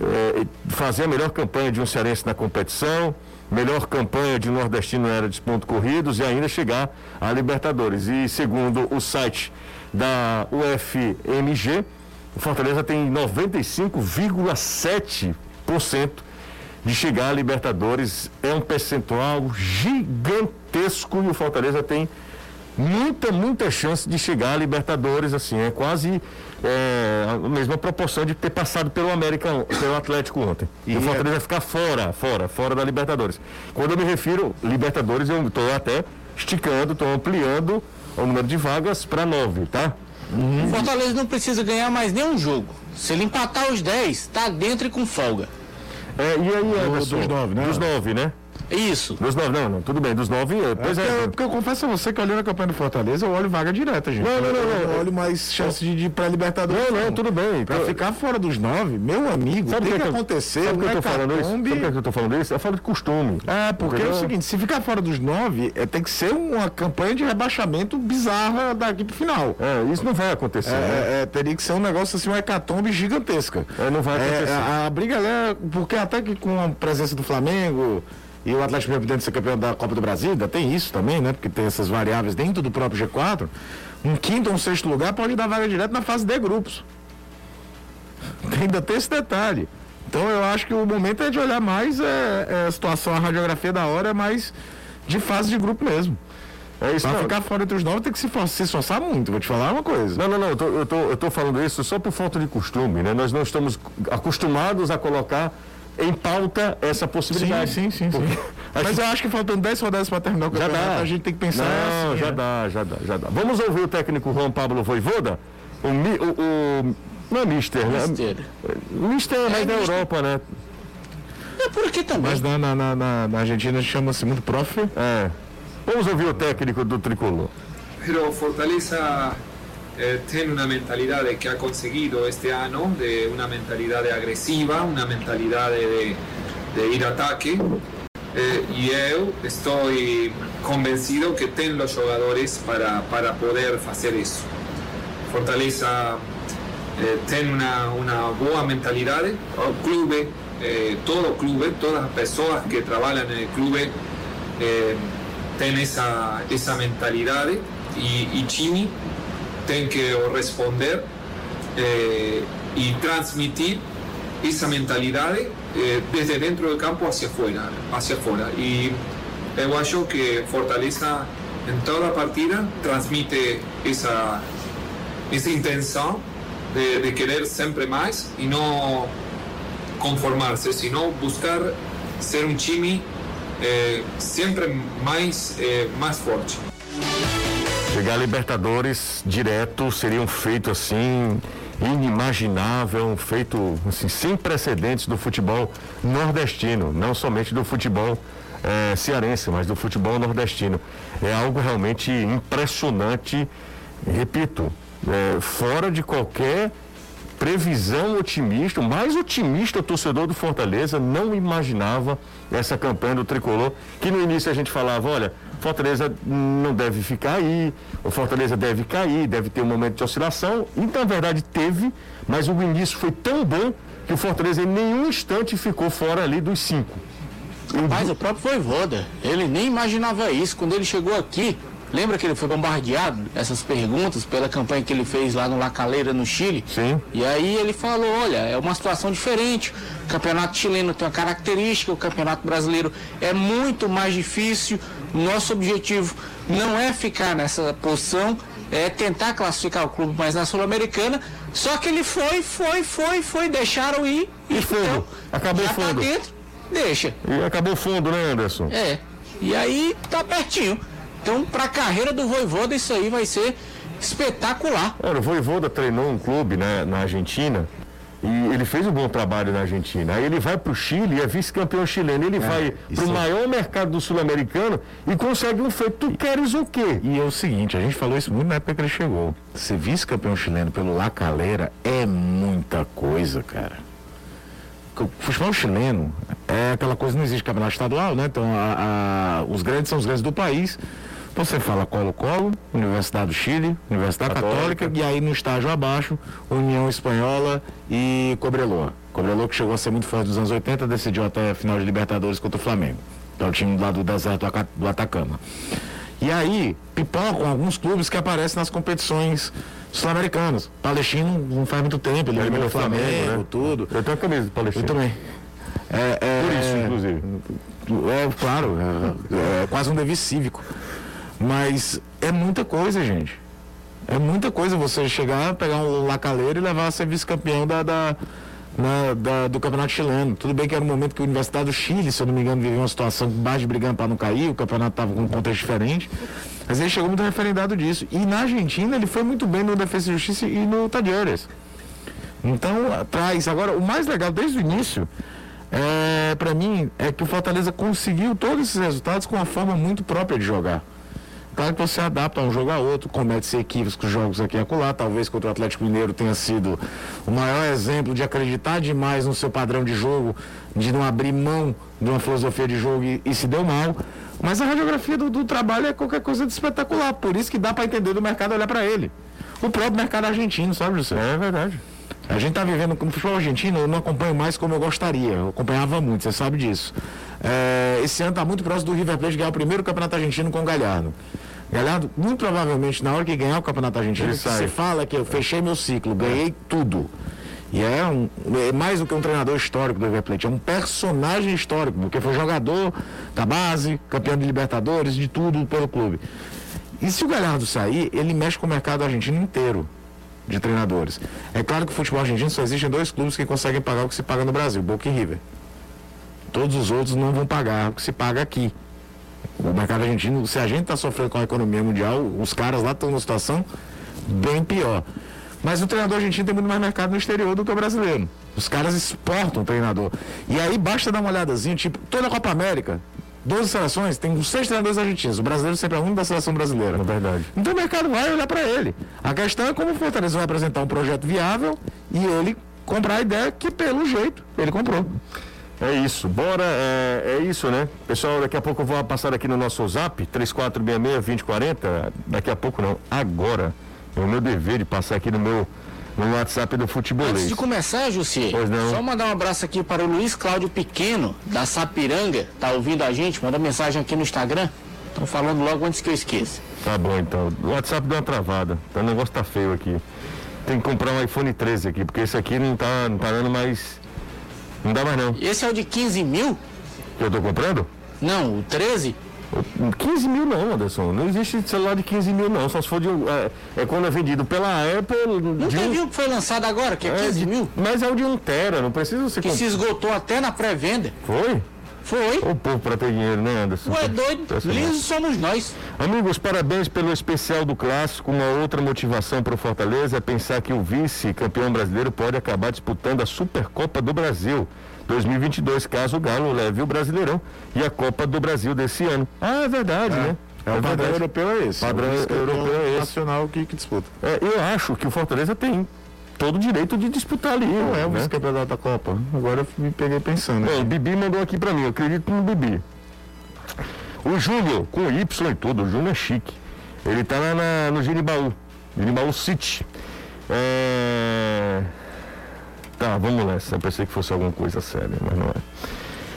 é, fazer a melhor campanha de um cearense na competição, melhor campanha de um nordestino na era de pontos corridos e ainda chegar à Libertadores. E segundo o site da UFMG, o Fortaleza tem 95,7% de chegar à Libertadores. É um percentual gigantesco e o Fortaleza tem muita, muita chance de chegar à Libertadores, assim, é quase é, a mesma proporção de ter passado pelo América, pelo Atlético ontem. E, e o é Fortaleza vai ficar fora, fora, fora da Libertadores. Quando eu me refiro Libertadores, eu estou até esticando, estou ampliando o número de vagas para nove, tá? Uhum. O Fortaleza não precisa ganhar mais nenhum jogo. Se ele empatar os 10, está dentro e com folga. É, e aí, Anderson? Dos nove, né? Dos nove, né? Isso. Dos nove, não, não, tudo bem, dos nove, é, pois é. Porque, porque eu confesso a você que olhando a campanha do Fortaleza, eu olho vaga direta, gente. Não, não, não, Eu não. olho mais chance de, de ir pra Libertadores. Não, não, tudo bem. Pra Eu- ficar fora dos nove, meu amigo, Sabe tem por que, que eu- acontecer. Sabe por que eu um tô falando isso? Sabe que eu tô falando isso? Eu falo de costume. É, porque é o seguinte, se ficar fora dos nove, é, tem que ser uma campanha de rebaixamento bizarra daqui pro final. É, isso não vai acontecer. É, né? é, é, teria que ser um negócio assim, uma hecatombe gigantesca. É, não vai acontecer. a, a briga é. Porque até que com a presença do Flamengo e o Atlético de ser campeão da Copa do Brasil, ainda tem isso também, né? Porque tem essas variáveis dentro do próprio G4. Um quinto ou um sexto lugar pode dar vaga direto na fase D grupos. *laughs* Ainda tem esse detalhe. Então eu acho que o momento é de olhar mais é, é a situação, a radiografia da hora é mais de fase de grupo mesmo. É isso Pra não. ficar fora entre os nove tem que se, for- se esforçar muito, vou te falar uma coisa. Não, não, não, eu tô, eu, tô, eu tô falando isso só por falta de costume, né? Nós não estamos acostumados a colocar em pauta essa possibilidade. Sim, sim, sim. sim. Mas eu acho que faltando 10 rodadas para terminar o Já campeonato, dá. a gente tem que pensar Não, assim, já né? dá, já dá, já dá. Vamos ouvir o técnico Juan Pablo Voivoda? O, mi- o, o não é Mister, né? Mister. Mister é mais da Mister. Europa, né? É por aqui também. Mas na, na, na, na- na Argentina chama-se muito prof. É. Vamos ouvir o técnico do Tricolor. Pero Fortaleza eh, tiene una mentalidad que ha conseguido este año, de una mentalidad agresiva, una mentalidad de, de ir a ataque. Eh, y yo estoy convencido que tienen los jugadores para, para poder hacer eso. Fortaleza eh, tiene una, una buena mentalidad, o club, eh, todo club, todas las personas que trabajan en el club eh, tienen esa, esa mentalidad y, y tiene que responder eh, y transmitir esa mentalidad eh, desde dentro del campo hacia afuera, hacia afuera. Y yo acho que Fortaleza en toda partida transmite esa, esa intención de, querer siempre más y no conformarse, sino buscar ser un chimi eh, sempre mais, eh, mais forte. Chegar a Libertadores direto seria um feito assim inimaginável, um feito assim, sem precedentes do futebol nordestino, não somente do futebol eh, cearense, mas do futebol nordestino. É algo realmente impressionante, repito, eh, fora de qualquer previsão otimista, o mais otimista o torcedor do Fortaleza não imaginava essa campanha do tricolor, que no início a gente falava, olha, Fortaleza não deve ficar aí, o Fortaleza deve cair, deve ter um momento de oscilação, e na verdade teve, mas o início foi tão bom que o Fortaleza em nenhum instante ficou fora ali dos cinco. Mas o próprio Voivoda, ele nem imaginava isso. Quando ele chegou aqui, lembra que ele foi bombardeado essas perguntas pela campanha que ele fez lá no La Calera, no Chile? Sim. E aí ele falou, olha, é uma situação diferente. O campeonato chileno tem uma característica, o campeonato brasileiro é muito mais difícil. Nosso objetivo não é ficar nessa posição, é tentar classificar o clube mais na Sul-Americana. Só que ele foi, foi, foi, foi, deixaram ir. E fundo? Acabou já fundo. Tá dentro. Deixa. E acabou fundo, né, Anderson? É. E aí tá pertinho. Então, pra carreira do Voivoda, isso aí vai ser espetacular. Olha, o Voivoda treinou um clube né, na Argentina e ele fez um bom trabalho na Argentina. Aí ele vai para o Chile e é vice-campeão chileno. Ele vai para o é- maior mercado do sul-americano e consegue um feito. Tu queres o quê? E é o seguinte, a gente falou isso muito na época que ele chegou. Ser vice-campeão chileno pelo La Calera é muita coisa, cara. O futebol chileno é aquela coisa, não existe campeonato estadual, né? Então, a- a- os grandes são os grandes do país. Você fala Colo-Colo, Universidade do Chile, Universidade Católica, Católica. e aí no estágio abaixo, União Espanhola e Cobreloa. Cobreloa que chegou a ser muito forte nos anos 80, decidiu até a final de Libertadores contra o Flamengo. Então, o time lá do deserto do Aca- do Atacama. E aí, pipocam alguns clubes que aparecem nas competições sul-americanas. Palestino não faz muito tempo, ele eliminou o Flamengo, né? tudo. Eu tenho a camisa do Eu Palestino. também. É, é, Por isso, inclusive. é, claro, é, é quase um dever cívico. Mas é muita coisa, gente. É muita coisa você chegar, pegar um lacaleiro e levar a ser vice-campeão da, da, na- da- do campeonato chileno. Tudo bem que era um momento que a Universidade do Chile, se eu não me engano, vivia uma situação baixa brigando para não cair, o campeonato estava com um contexto diferente. Mas ele chegou muito referendado disso. E na Argentina ele foi muito bem no Defesa e Justiça e no Tadieres. Então, atrás. Agora, o mais legal desde o início, é, para mim, é que o Fortaleza conseguiu todos esses resultados com uma forma muito própria de jogar. Claro que você adapta um jogo a outro, comete-se equívocos com jogos aqui e acolá. Talvez contra o Atlético Mineiro tenha sido o maior exemplo de acreditar demais no seu padrão de jogo, de não abrir mão de uma filosofia de jogo e, e se deu mal. Mas a radiografia do, do trabalho é qualquer coisa de espetacular. Por isso que dá para entender do mercado olhar para ele. O próprio mercado argentino, sabe, José? É verdade. A gente está vivendo como futebol argentino, eu não acompanho mais como eu gostaria. Eu acompanhava muito, você sabe disso. É, esse ano está muito próximo do River Plate ganhar o primeiro campeonato argentino com o Galhardo. Galhardo, muito provavelmente, na hora que ganhar o campeonato argentino, você fala que eu fechei meu ciclo, ganhei tudo. E é, um, é mais do que um treinador histórico do River Plate, é um personagem histórico, porque foi jogador da base, campeão de Libertadores, de tudo pelo clube. E se o Galhardo sair, ele mexe com o mercado argentino inteiro de treinadores. É claro que o futebol argentino só existem dois clubes que conseguem pagar o que se paga no Brasil, Boca e River. Todos os outros não vão pagar o que se paga aqui. O mercado argentino, se a gente está sofrendo com a economia mundial, os caras lá estão numa situação bem pior. Mas o treinador argentino tem muito mais mercado no exterior do que o brasileiro. Os caras exportam o treinador. E aí basta dar uma olhadazinha, tipo, toda a Copa América, 12 seleções, tem uns seis treinadores argentinos. O brasileiro sempre é um da seleção brasileira. É verdade. Então o mercado vai olhar para ele. A questão é como o Fortaleza vai apresentar um projeto viável e ele comprar a ideia que, pelo jeito, ele comprou. É isso, bora, é, é isso, né? Pessoal, daqui a pouco eu vou passar aqui no nosso zap, 3466-2040. Daqui a pouco não, agora. É o meu dever de passar aqui no meu no WhatsApp do Antes Futebolês. de começar, Jussi, Pois não. só mandar um abraço aqui para o Luiz Cláudio Pequeno, da Sapiranga, tá ouvindo a gente? Manda mensagem aqui no Instagram. Estão falando logo antes que eu esqueça. Tá bom então. O WhatsApp deu uma travada. Tá, o negócio tá feio aqui. Tem que comprar um iPhone 13 aqui, porque esse aqui não tá, não tá dando mais. Não dá mais não. Esse é o de 15 mil? Eu tô comprando? Não, o 13? 15 mil não, Anderson. Não existe celular de 15 mil não. Só se for de. É, é quando é vendido pela Apple. Não de teve um, que foi lançado agora, que é 15 de- mil? Mas é o de 1 tera, não precisa você Que se esgotou até na pré-venda. Foi? Foi. O povo para ter dinheiro, né, Anderson? Ué, doido. Impressionante. Liso somos nós. Amigos, parabéns pelo especial do clássico. Uma outra motivação para o Fortaleza é pensar que o vice-campeão brasileiro pode acabar disputando a Supercopa do Brasil 2022, caso o Galo leve o Brasileirão e a Copa do Brasil desse ano. Ah, é verdade, né? É, o padrão verdade. europeu é esse. Padrão é o vice-campeão europeu é esse. nacional que, que disputa. É, eu acho que o Fortaleza tem todo o direito de disputar ali. Não é o né? vice-campeonato da Copa. Agora eu me peguei pensando. Bom, o Bibi mandou aqui pra mim, eu acredito no Bibi. O Júnior, com Y e tudo, o Júnior é chique. Ele tá lá na- no Giribaú, Giribaú City. É... Tá, vamos nessa. Eu pensei que fosse alguma coisa séria, mas não é.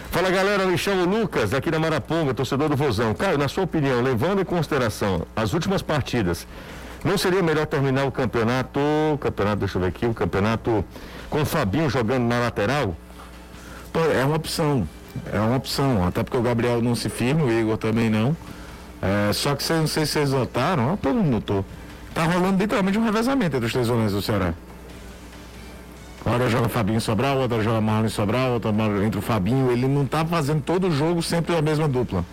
Fala galera, me chamo Lucas, aqui da Maraponga, torcedor do Vozão. Caio, na sua opinião, levando em consideração as últimas partidas, não seria melhor terminar o campeonato, campeonato, deixa eu ver aqui, o campeonato com o Fabinho jogando na lateral? É uma opção. É uma opção. Até porque o Gabriel não se firma, o Igor também não. É, só que vocês não sei se vocês notaram, todo mundo notou. Tá rolando literalmente um revezamento entre os três volantes do Ceará. Hora joga Fabinho Sobral, outra joga Marlon Sobral, outra entra o Fabinho. Ele não tá fazendo todo jogo sempre a mesma dupla.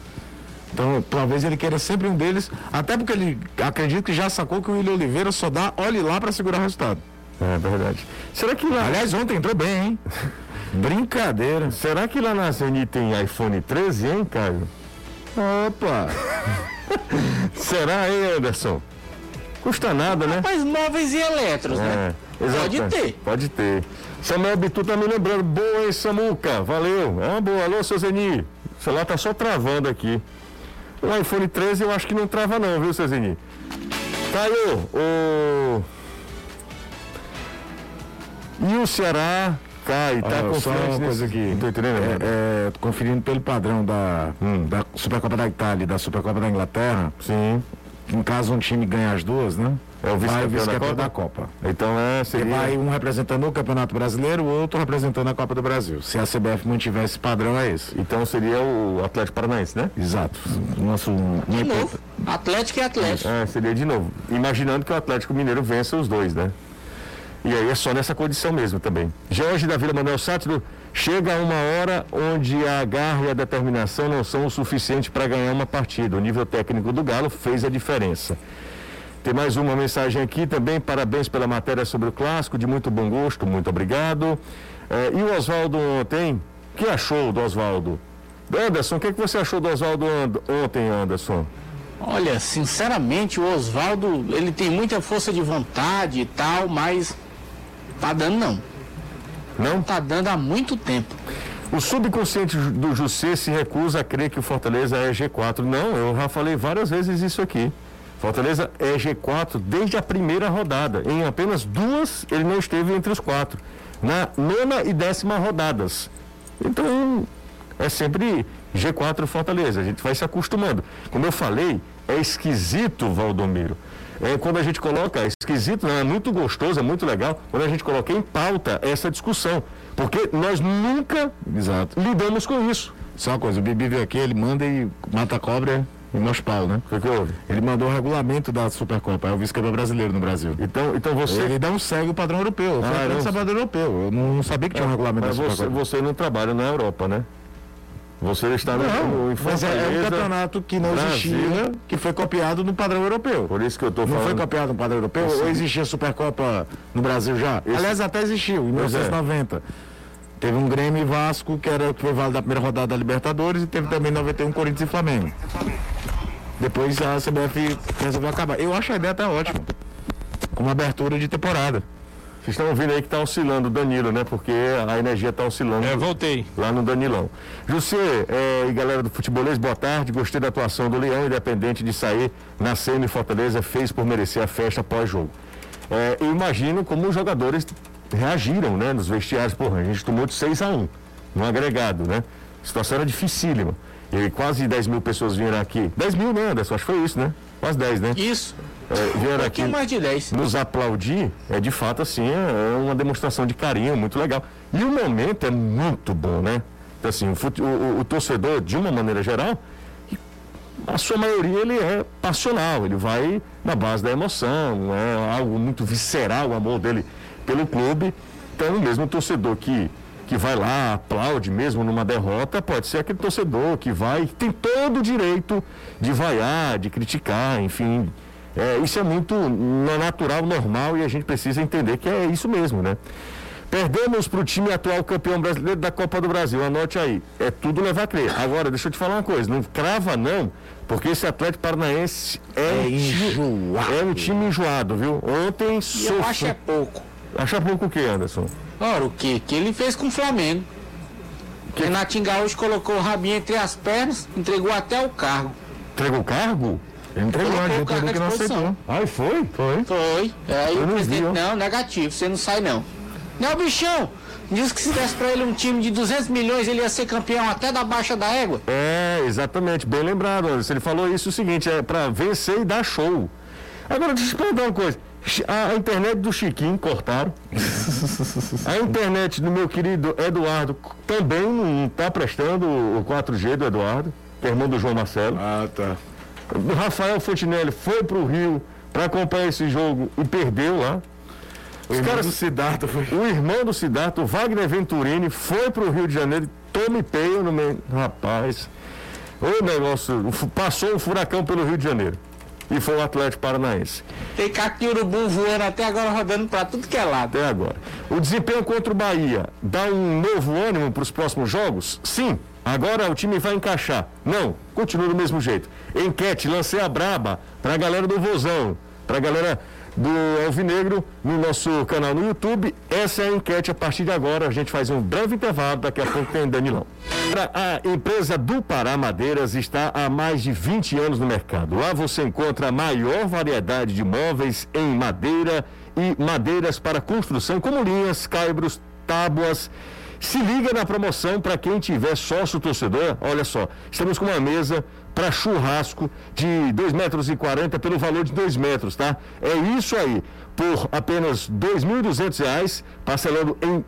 Então, talvez ele queira sempre um deles, até porque ele acredita que já sacou que o William Oliveira só dá olhe lá para segurar o resultado. É verdade. Será que lá. Aliás, ontem entrou bem, hein? *laughs* Brincadeira. Será que lá na Zenit tem iPhone 13, hein, Caio? Opa! *laughs* Será, hein, Anderson? Custa nada, né? Mas móveis e eletros, né? É, exato. Pode ter. Pode ter. Samuel Bitu tá me lembrando. Boa, hein, Samuca? Valeu. É uma boa. Alô, seu Zeni. O celular tá só travando aqui. O iPhone 13 eu acho que não trava não, viu, Zeni? Caio, o... E o Ceará cai, tá só confiante uma coisa aqui. Não tô entendendo. É, é, conferindo pelo padrão da, da Supercopa da Itália e da Supercopa da Inglaterra, Sim. em caso um time ganhe as duas, né? É o vice-campeão da vice-campeão Copa? da Copa. Então é, Ele seria... vai um representando o Campeonato Brasileiro, o outro representando a Copa do Brasil. Se a CBF mantiver esse padrão, é esse. Então seria o Atlético Paranaense, né? Exato. Nosso. De novo. Atlético e Atlético. É, seria de novo. Imaginando que o Atlético Mineiro vença os dois, né? E aí é só nessa condição mesmo também. Jorge da Vila Manuel Sátiro chega a uma hora onde a garra e a determinação não são o suficiente para ganhar uma partida. O nível técnico do Galo fez a diferença. Tem mais uma mensagem aqui também. Parabéns pela matéria sobre o clássico, de muito bom gosto, muito obrigado. É, e o Oswaldo ontem? O que achou do Oswaldo? Anderson, o que, que você achou do Oswaldo ontem, Anderson? Olha, sinceramente, o Oswaldo, ele tem muita força de vontade e tal, mas tá dando não. Não? Tá dando há muito tempo. O subconsciente do Jussê se recusa a crer que o Fortaleza é G4. Não, eu já falei várias vezes isso aqui. Fortaleza é G4 desde a primeira rodada. Em apenas duas ele não esteve entre os quatro. Na nona e décima rodadas. Então, é sempre G4 Fortaleza. A gente vai se acostumando. Como eu falei, é esquisito, Valdomiro. É, quando a gente coloca, é esquisito, não, é muito gostoso, é muito legal, quando a gente coloca em pauta essa discussão. Porque nós nunca Exato. lidamos com isso. Só uma coisa, o Bibi veio aqui, ele manda e mata a cobra e mostra o pau, né? O que, que houve? Ele mandou o regulamento da Supercopa, é o vice-campeão brasileiro no Brasil. Então, então você. Ele não segue o padrão europeu. Foi Ah, ah, não. o padrão europeu. Eu não sabia que tinha um regulamento Mas da você, Supercopa. você não trabalha na Europa, né? Você está no, Não, mas é, é um campeonato que não Brasil. existia, que foi copiado no padrão europeu. Por isso que eu estou Não foi falando. copiado no padrão europeu? Sim. Ou existia Supercopa no Brasil já? Esse- Aliás, até existiu, em Pois é. 1990. Teve um Grêmio e Vasco, que era que foi válido da primeira rodada da Libertadores, e teve também em 91 Corinthians e Flamengo. Depois a CBF resolveu acabar. Eu acho a ideia até ótima. Como abertura de temporada. Vocês estão ouvindo aí que está oscilando o Danilo, né? Porque a energia está oscilando. É, voltei. lá no Danilão. José é, e galera do Futebolês, boa tarde. Gostei da atuação do Leão, independente de sair na semi Fortaleza, fez por merecer a festa pós-jogo. É, eu imagino como os jogadores reagiram, né, nos vestiários. Porra, a gente tomou de 6 a 1 no agregado, né? A situação era dificílima. E quase 10 mil pessoas vieram aqui. 10 mil, né, Anderson? Acho que foi isso, né? Quase 10, né? Isso. É, vieram Um aqui mais de 10. nos aplaudir, é de fato assim, é uma demonstração de carinho muito legal. E o momento é muito bom, né? Então, assim, o- o- o torcedor, de uma maneira geral, a sua maioria ele é passional, ele vai na base da emoção, é algo muito visceral o amor dele pelo clube. Então, o mesmo torcedor que, que vai lá, aplaude mesmo numa derrota, pode ser aquele torcedor que vai, tem todo o direito de vaiar, de criticar, enfim. É, isso é muito na- natural, normal e a gente precisa entender que é isso mesmo, né? Perdemos para o time atual campeão brasileiro da Copa do Brasil. Anote aí. É tudo levar a crer. Agora, deixa eu te falar uma coisa. Não crava, não, porque esse Atlético Paranaense é, É um time- enjoado. é um time enjoado, viu? Ontem E eu sofreu. acho é pouco. Acha pouco o que, Anderson? Ora, o que? Que ele fez com o Flamengo. Que... Renatinho Gaúcho colocou o rabinho entre as pernas, entregou até o cargo. Entregou o cargo? Ele entregou Colocou o cargo à que não aceitou. Ai, foi? Foi. Foi. Aí Eu o presidente, ó. não, negativo, você não sai não. Não, bichão, diz que se desse pra ele um time de 200 milhões, ele ia ser campeão até da baixa da égua. É, exatamente, bem lembrado. Ele falou isso o seguinte, é para vencer e dar show. Agora, deixa eu te perguntar uma coisa. A, internet do Chiquinho cortaram. *laughs* a internet do meu querido Eduardo também não está prestando o 4G do Eduardo, que é irmão do João Marcelo. Ah, tá. O Rafael Fontinelli foi para o Rio para acompanhar esse jogo e perdeu lá. Os irmão caras, do Siddhartha foi. o irmão do Siddhartha, o Wagner Venturini, foi pro Rio de Janeiro, tome peio no meio. Rapaz, o negócio, o passou um furacão pelo Rio de Janeiro. E foi o Atlético Paranaense. Tem caquiurubu voando até agora rodando pra tudo que é lado. até agora. O desempenho contra o Bahia dá um novo ânimo para os próximos jogos? Sim. Agora o time vai encaixar. Não, continua do mesmo jeito. Enquete, lancei a braba para a galera do Vozão, para a galera do Alvinegro no nosso canal no YouTube. Essa é a enquete a partir de agora. A gente faz um breve intervalo, daqui a pouco tem Danilão. A empresa do Pará Madeiras está há mais de 20 anos no mercado. Lá você encontra a maior variedade de móveis em madeira e madeiras para construção, como linhas, caibros, tábuas. Se liga na promoção para quem tiver sócio torcedor. Olha só, estamos com uma mesa para churrasco de 2,40 metros e 40 pelo valor de 2 metros, tá? É isso aí, por apenas 2.200 reais, parcelando em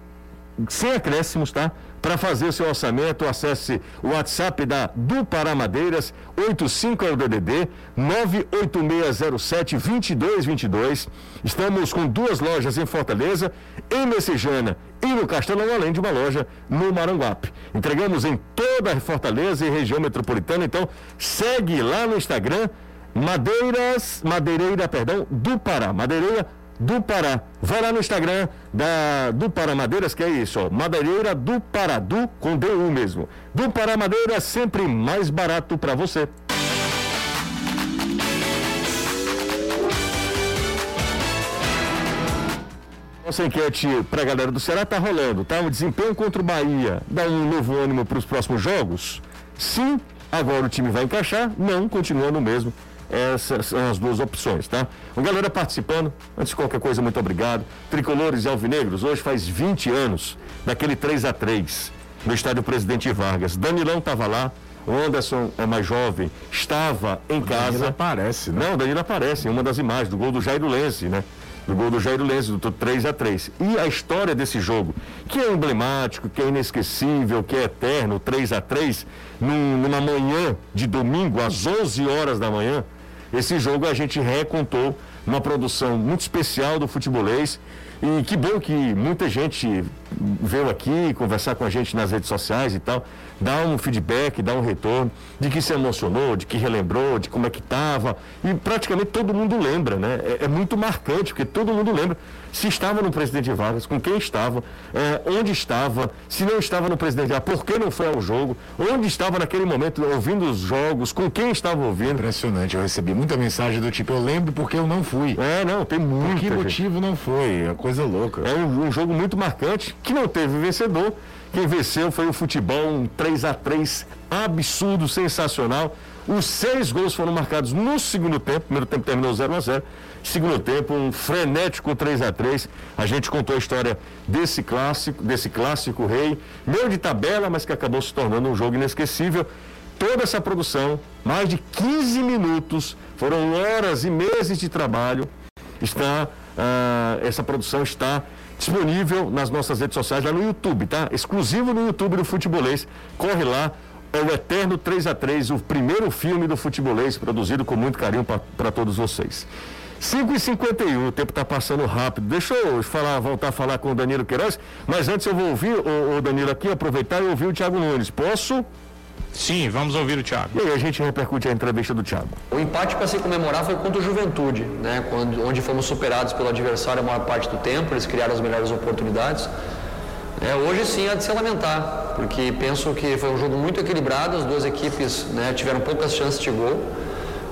sem acréscimos, tá? Para fazer seu orçamento, acesse o WhatsApp da do Pará Madeiras, 85 é o DDD 98607 2222. Estamos com duas lojas em Fortaleza, em Messejana e no Castelão, além de uma loja no Maranguape. Entregamos em toda a Fortaleza e região metropolitana, então segue lá no Instagram Madeiras, Madeireira, perdão, do Pará, Madeireira do Pará. Vai lá no Instagram da do Pará Madeiras, que é isso, ó, Madeireira do Pará, do com DU mesmo. Do Pará Madeiras, sempre mais barato para você. Nossa enquete para a galera do Ceará tá rolando, tá? O desempenho contra o Bahia dá um novo ânimo para os próximos jogos? Sim, agora o time vai encaixar? Não, continua no mesmo. Essas são as duas opções, tá? A galera participando, antes de qualquer coisa, muito obrigado. Tricolores e Alvinegros, hoje faz 20 anos daquele 3 a 3 no estádio Presidente Vargas. Danilão estava lá, o Anderson é mais jovem, estava em casa. Danilo aparece, né? Não, o Danilo aparece em uma das imagens do gol do Jairo Lense, né? Do gol do Jairo Lense, do 3 a 3 E a história desse jogo, que é emblemático, que é inesquecível, que é eterno, 3 a 3 num, numa manhã de domingo, às 11 horas da manhã, esse jogo a gente recontou uma produção muito especial do futebolês. E que bom que muita gente veio aqui conversar com a gente nas redes sociais e tal, dar um feedback, dar um retorno de que se emocionou, de que relembrou, de como é que estava. E praticamente todo mundo lembra, né? É, é muito marcante, porque todo mundo lembra se estava no presidente Vargas, com quem estava, é, onde estava, se não estava no presidente Vargas, por que não foi ao jogo, onde estava naquele momento ouvindo os jogos, com quem estava ouvindo. Impressionante, eu recebi muita mensagem do tipo, eu lembro porque eu não fui. É, não, tem Por muita que gente. motivo não foi? É coisa louca. É um, um jogo muito marcante que não teve vencedor. Quem venceu foi o futebol, um 3 a 3 absurdo, sensacional. Os seis gols foram marcados no segundo tempo. Primeiro tempo terminou 0 a 0 Segundo tempo, um frenético 3 a 3 A gente contou a história desse clássico, desse clássico rei, meio de tabela, mas que acabou se tornando um jogo inesquecível. Toda essa produção, mais de 15 minutos, foram horas e meses de trabalho está ah, essa produção está disponível nas nossas redes sociais lá no YouTube, tá? Exclusivo no YouTube do Futebolês. Corre lá, é o Eterno 3 a 3 o primeiro filme do Futebolês, produzido com muito carinho para todos vocês. 5 e 51 o tempo está passando rápido. Deixa eu falar, voltar a falar com o Danilo Queiroz, mas antes eu vou ouvir o, o Danilo aqui, aproveitar e ouvir o Thiago Nunes. Posso? Sim, vamos ouvir o Thiago. E aí a gente repercute a entrevista do Thiago. O empate para se comemorar foi contra o Juventude, né? Quando, onde fomos superados pelo adversário a maior parte do tempo, eles criaram as melhores oportunidades. É, hoje sim há de se lamentar, porque penso que foi um jogo muito equilibrado, as duas equipes né, tiveram poucas chances de gol.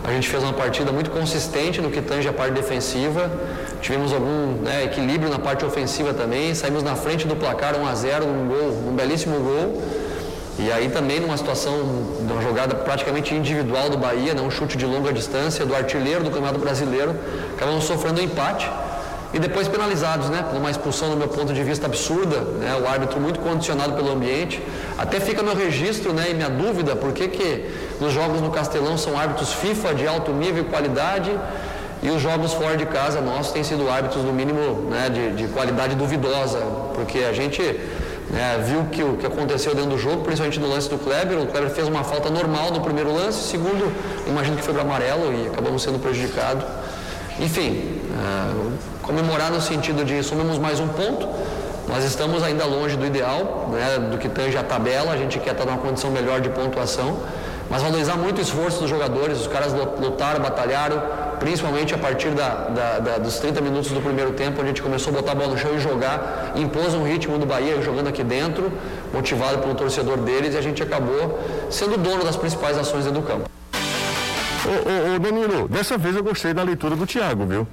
A gente fez uma partida muito consistente no que tange a parte defensiva, tivemos algum né, equilíbrio na parte ofensiva também, saímos na frente do placar 1 a 0 num gol, um belíssimo gol. E aí também numa situação, de uma jogada praticamente individual do Bahia, né, um chute de longa distância do artilheiro do Campeonato Brasileiro, acabamos sofrendo um empate e depois penalizados, né, por uma expulsão do meu ponto de vista absurda, né, o árbitro muito condicionado pelo ambiente. Até fica meu registro, né, e minha dúvida, por que que os jogos no Castelão são árbitros FIFA de alto nível e qualidade e os jogos fora de casa nossos têm sido árbitros no mínimo, né, de, de qualidade duvidosa, porque a gente né, viu que o que aconteceu dentro do jogo, principalmente no lance do Kleber. O Kleber fez uma falta normal no primeiro lance, segundo, imagino que foi para amarelo e acabamos sendo prejudicados. enfim, uh, comemorar no sentido de somos mais um ponto, nós estamos ainda longe do ideal, né, do que tange a tabela, a gente quer estar numa condição melhor de pontuação, mas valorizar muito o esforço dos jogadores, os caras lutaram, batalharam, principalmente a partir da, da, da, dos 30 minutos do primeiro tempo, a gente começou a botar a bola no chão e jogar, impôs um ritmo do Bahia jogando aqui dentro, motivado pelo torcedor deles, e a gente acabou sendo dono das principais ações do campo. Ô, ô, ô Danilo, dessa vez eu gostei da leitura do Thiago, viu?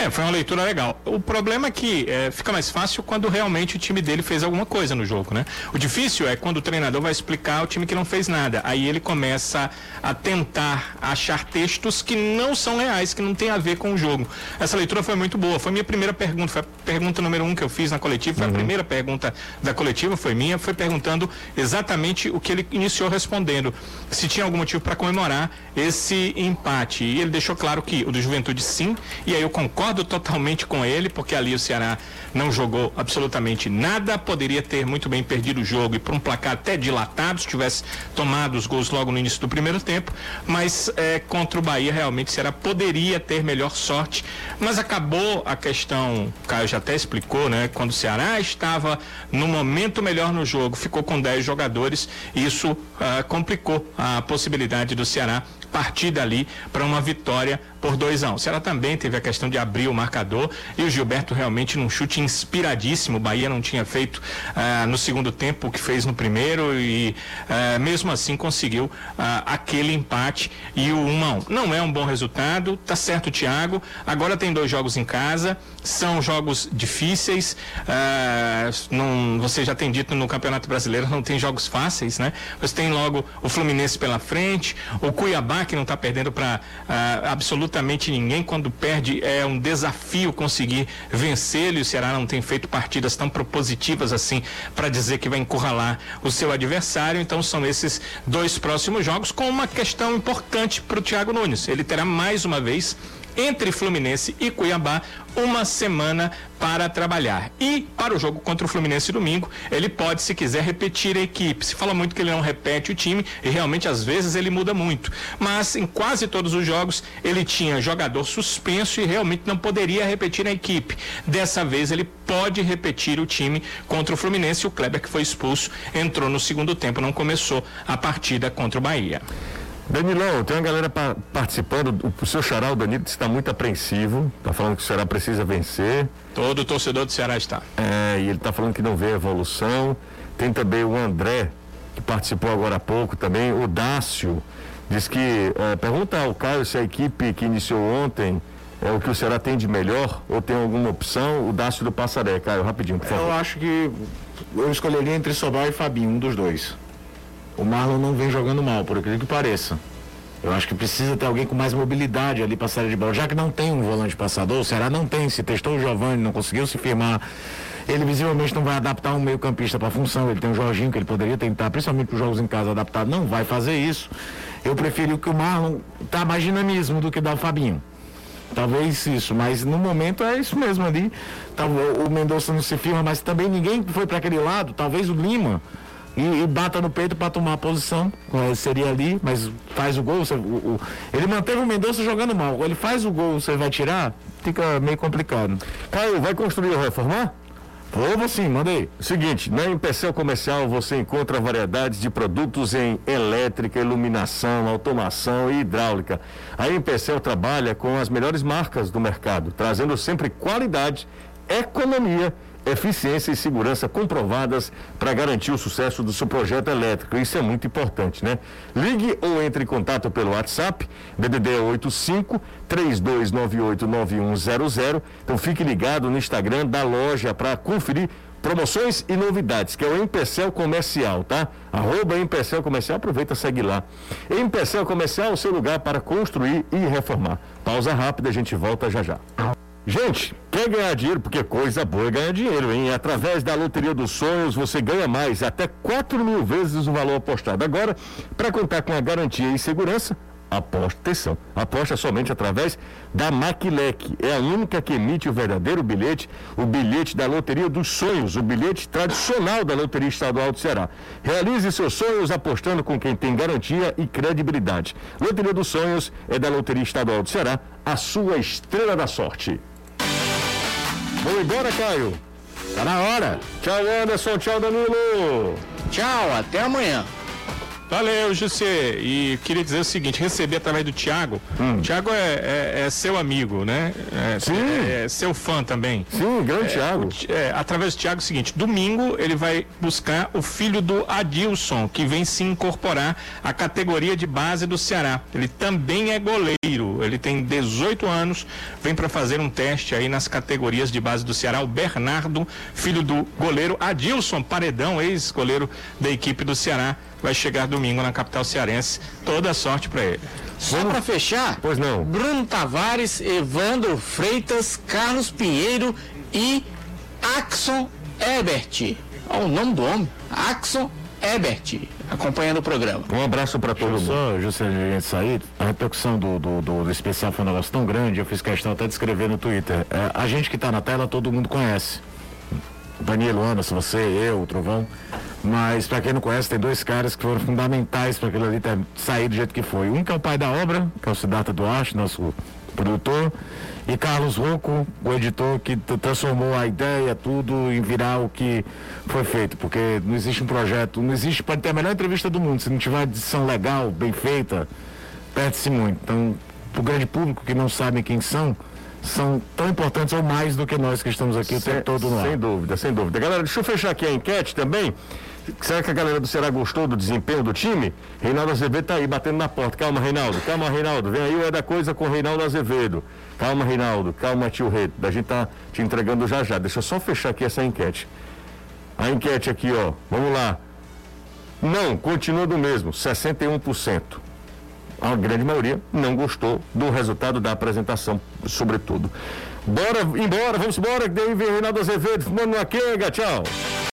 É, foi uma leitura legal. O problema é que é, fica mais fácil quando realmente o time dele fez alguma coisa no jogo, né? O difícil é quando o treinador vai explicar o time que não fez nada. Aí ele começa a tentar achar textos que não são reais, que não tem a ver com o jogo. Essa leitura foi muito boa. Foi minha primeira pergunta, foi a pergunta número um que eu fiz na coletiva, foi uhum. a primeira pergunta da coletiva, foi minha, foi perguntando exatamente o que ele iniciou respondendo. Se tinha algum motivo para comemorar esse empate. E ele deixou claro que o do Juventude sim, e aí eu concordo concordo totalmente com ele, porque ali o Ceará não jogou absolutamente nada, poderia ter muito bem perdido o jogo e por um placar até dilatado, se tivesse tomado os gols logo no início do primeiro tempo, mas é, contra o Bahia realmente o Ceará poderia ter melhor sorte, mas acabou a questão, o Caio já até explicou, né? Quando o Ceará estava no momento melhor no jogo, ficou com 10 jogadores, isso uh, complicou a possibilidade do Ceará partir dali para uma vitória por 2 a 1 um. O Ceará também teve a questão de abrir o marcador e o Gilberto realmente num chute inspiradíssimo. O Bahia não tinha feito ah, no segundo tempo o que fez no primeiro e ah, mesmo assim conseguiu ah, aquele empate e o 1 um a 1 um. Não é um bom resultado, tá certo, Thiago. Agora tem dois jogos em casa, são jogos difíceis. não, você já tem dito no Campeonato Brasileiro, não tem jogos fáceis, né? Você tem logo o Fluminense pela frente, o Cuiabá que não está perdendo para absolutamente absolutamente ninguém. Quando perde, é um desafio conseguir vencê-lo. E o Ceará não tem feito partidas tão propositivas assim para dizer que vai encurralar o seu adversário. Então, são esses dois próximos jogos, com uma questão importante para o Thiago Nunes. Ele terá mais uma vez entre Fluminense e Cuiabá uma semana para trabalhar. E para o jogo contra o Fluminense domingo, ele pode, se quiser, repetir a equipe. Se fala muito que ele não repete o time e realmente às vezes ele muda muito. Mas em quase todos os jogos ele tinha jogador suspenso e realmente não poderia repetir a equipe. Dessa vez ele pode repetir o time contra o Fluminense. O Kleber, que foi expulso, entrou no segundo tempo, não começou a partida contra o Bahia. Danilão, tem uma galera pa participando. O seu Xará, o Danilo, está muito apreensivo. Está falando que o Ceará precisa vencer. Todo torcedor do Ceará está. É, e ele está falando que não vê evolução. Tem também o André, que participou agora há pouco também. O Dácio diz que. É, pergunta ao Caio se a equipe que iniciou ontem é o que o Ceará tem de melhor ou tem alguma opção. O Dácio do Passaré. Caio, rapidinho, por favor. Eu acho que eu escolheria entre Sobral e Fabinho, um dos dois o Marlon não vem jogando mal, por aquilo que pareça. Eu acho que precisa ter alguém com mais mobilidade ali para sair de bola. Já que não tem um volante passador, o Ceará não tem. Se testou o Giovanni, não conseguiu se firmar. Ele visivelmente não vai adaptar um meio-campista para a função. Ele tem o Jorginho que ele poderia tentar, principalmente para os jogos em casa adaptar. Não vai fazer isso. Eu preferi que o Marlon tá mais dinamismo do que dá o Fabinho. Talvez isso, mas no momento é isso mesmo ali. Tá, o Mendonça não se firma, mas também ninguém foi para aquele lado. Talvez o Lima e, e bata no peito para tomar a posição. Seria ali, mas faz o gol. Você, o, o, ele manteve o Mendonça jogando mal. Ele faz o gol, você vai tirar? Fica meio complicado. Caio, vai construir ou reformar? Vou sim, manda aí. Seguinte, na Empecel Comercial você encontra variedades de produtos em elétrica, iluminação, automação e hidráulica. A Empecel trabalha com as melhores marcas do mercado, trazendo sempre qualidade, economia eficiência e segurança comprovadas para garantir o sucesso do seu projeto elétrico. Isso é muito importante, né? Ligue ou entre em contato pelo WhatsApp, DDD 85 3298 9100. Então fique ligado no Instagram da loja para conferir promoções e novidades, que é o Empecel Comercial, tá? Arroba Empecel Comercial, aproveita segue lá. Empecel Comercial, o seu lugar para construir e reformar. Pausa rápida, a gente volta já já. Gente, quer ganhar dinheiro? Porque coisa boa é ganhar dinheiro, hein? Através da Loteria dos Sonhos, você ganha mais, até 4 mil vezes o valor apostado. Agora, para contar com a garantia e segurança, aposta, atenção, aposta somente através da Maquilec. É a única que emite o verdadeiro bilhete, o bilhete da Loteria dos Sonhos, o bilhete tradicional da Loteria Estadual do Ceará. Realize seus sonhos apostando com quem tem garantia e credibilidade. Loteria dos Sonhos é da Loteria Estadual do Ceará, a sua estrela da sorte. Vamos embora, Caio? Tá na hora. Tchau, Anderson. Tchau, Danilo. Tchau, até amanhã. Valeu, José. E queria dizer o seguinte: receber através do Thiago. Hum. Thiago é, é, é, seu amigo, né? É, Sim. É, é seu fã também. Sim, grande é, Thiago. É, através do Thiago é o seguinte: domingo ele vai buscar o filho do Adilson, que vem se incorporar à categoria de base do Ceará. Ele também é goleiro. Ele tem 18 anos, vem para fazer um teste aí nas categorias de base do Ceará. O Bernardo, filho do goleiro Adilson Paredão, ex-goleiro da equipe do Ceará vai chegar domingo na capital cearense. Toda sorte para ele. Só para fechar? Pois não. Bruno Tavares, Evandro Freitas, Carlos Pinheiro e Axon Ebert. Olha o nome do homem. Axon Ebert, acompanhando o programa. Um abraço para todo mundo. Só, José, a gente sair, a repercussão do, do, do, do, especial foi um negócio tão grande, eu fiz questão até de escrever no Twitter. É, a gente que está na tela, todo mundo conhece. Danilo Anderson, você, eu, o Trovão. Mas, para quem não conhece, tem dois caras que foram fundamentais para aquilo ali ter saído do jeito que foi. Um que é o pai da obra, que é o Siddhartha Duarte, nosso produtor, e Carlos Rocco, o editor, que transformou a ideia, tudo, em virar o que foi feito. Porque não existe um projeto, não existe, pode ter a melhor entrevista do mundo, se não tiver uma edição legal, bem feita, perde-se muito. Então, para o grande público que não sabe quem são, são tão importantes ou mais do que nós que estamos aqui o tempo todo no Sem dúvida, sem dúvida. Galera, deixa eu fechar aqui a enquete também. Será que a galera do Ceará gostou do desempenho do time? Reinaldo Azevedo tá aí batendo na porta. Calma, Reinaldo. Calma, Reinaldo. Vem aí o É da Coisa com o Reinaldo Azevedo. Calma, Reinaldo. Calma, tio Rei. A gente tá te entregando já já. Deixa eu só fechar aqui essa enquete. A enquete aqui, ó. Vamos lá. Não, continua do mesmo, 61% a grande maioria não gostou do resultado da apresentação, sobretudo. Bora embora, vamos embora, que daí vem Reinaldo Azevedo fumando uma quenga, tchau.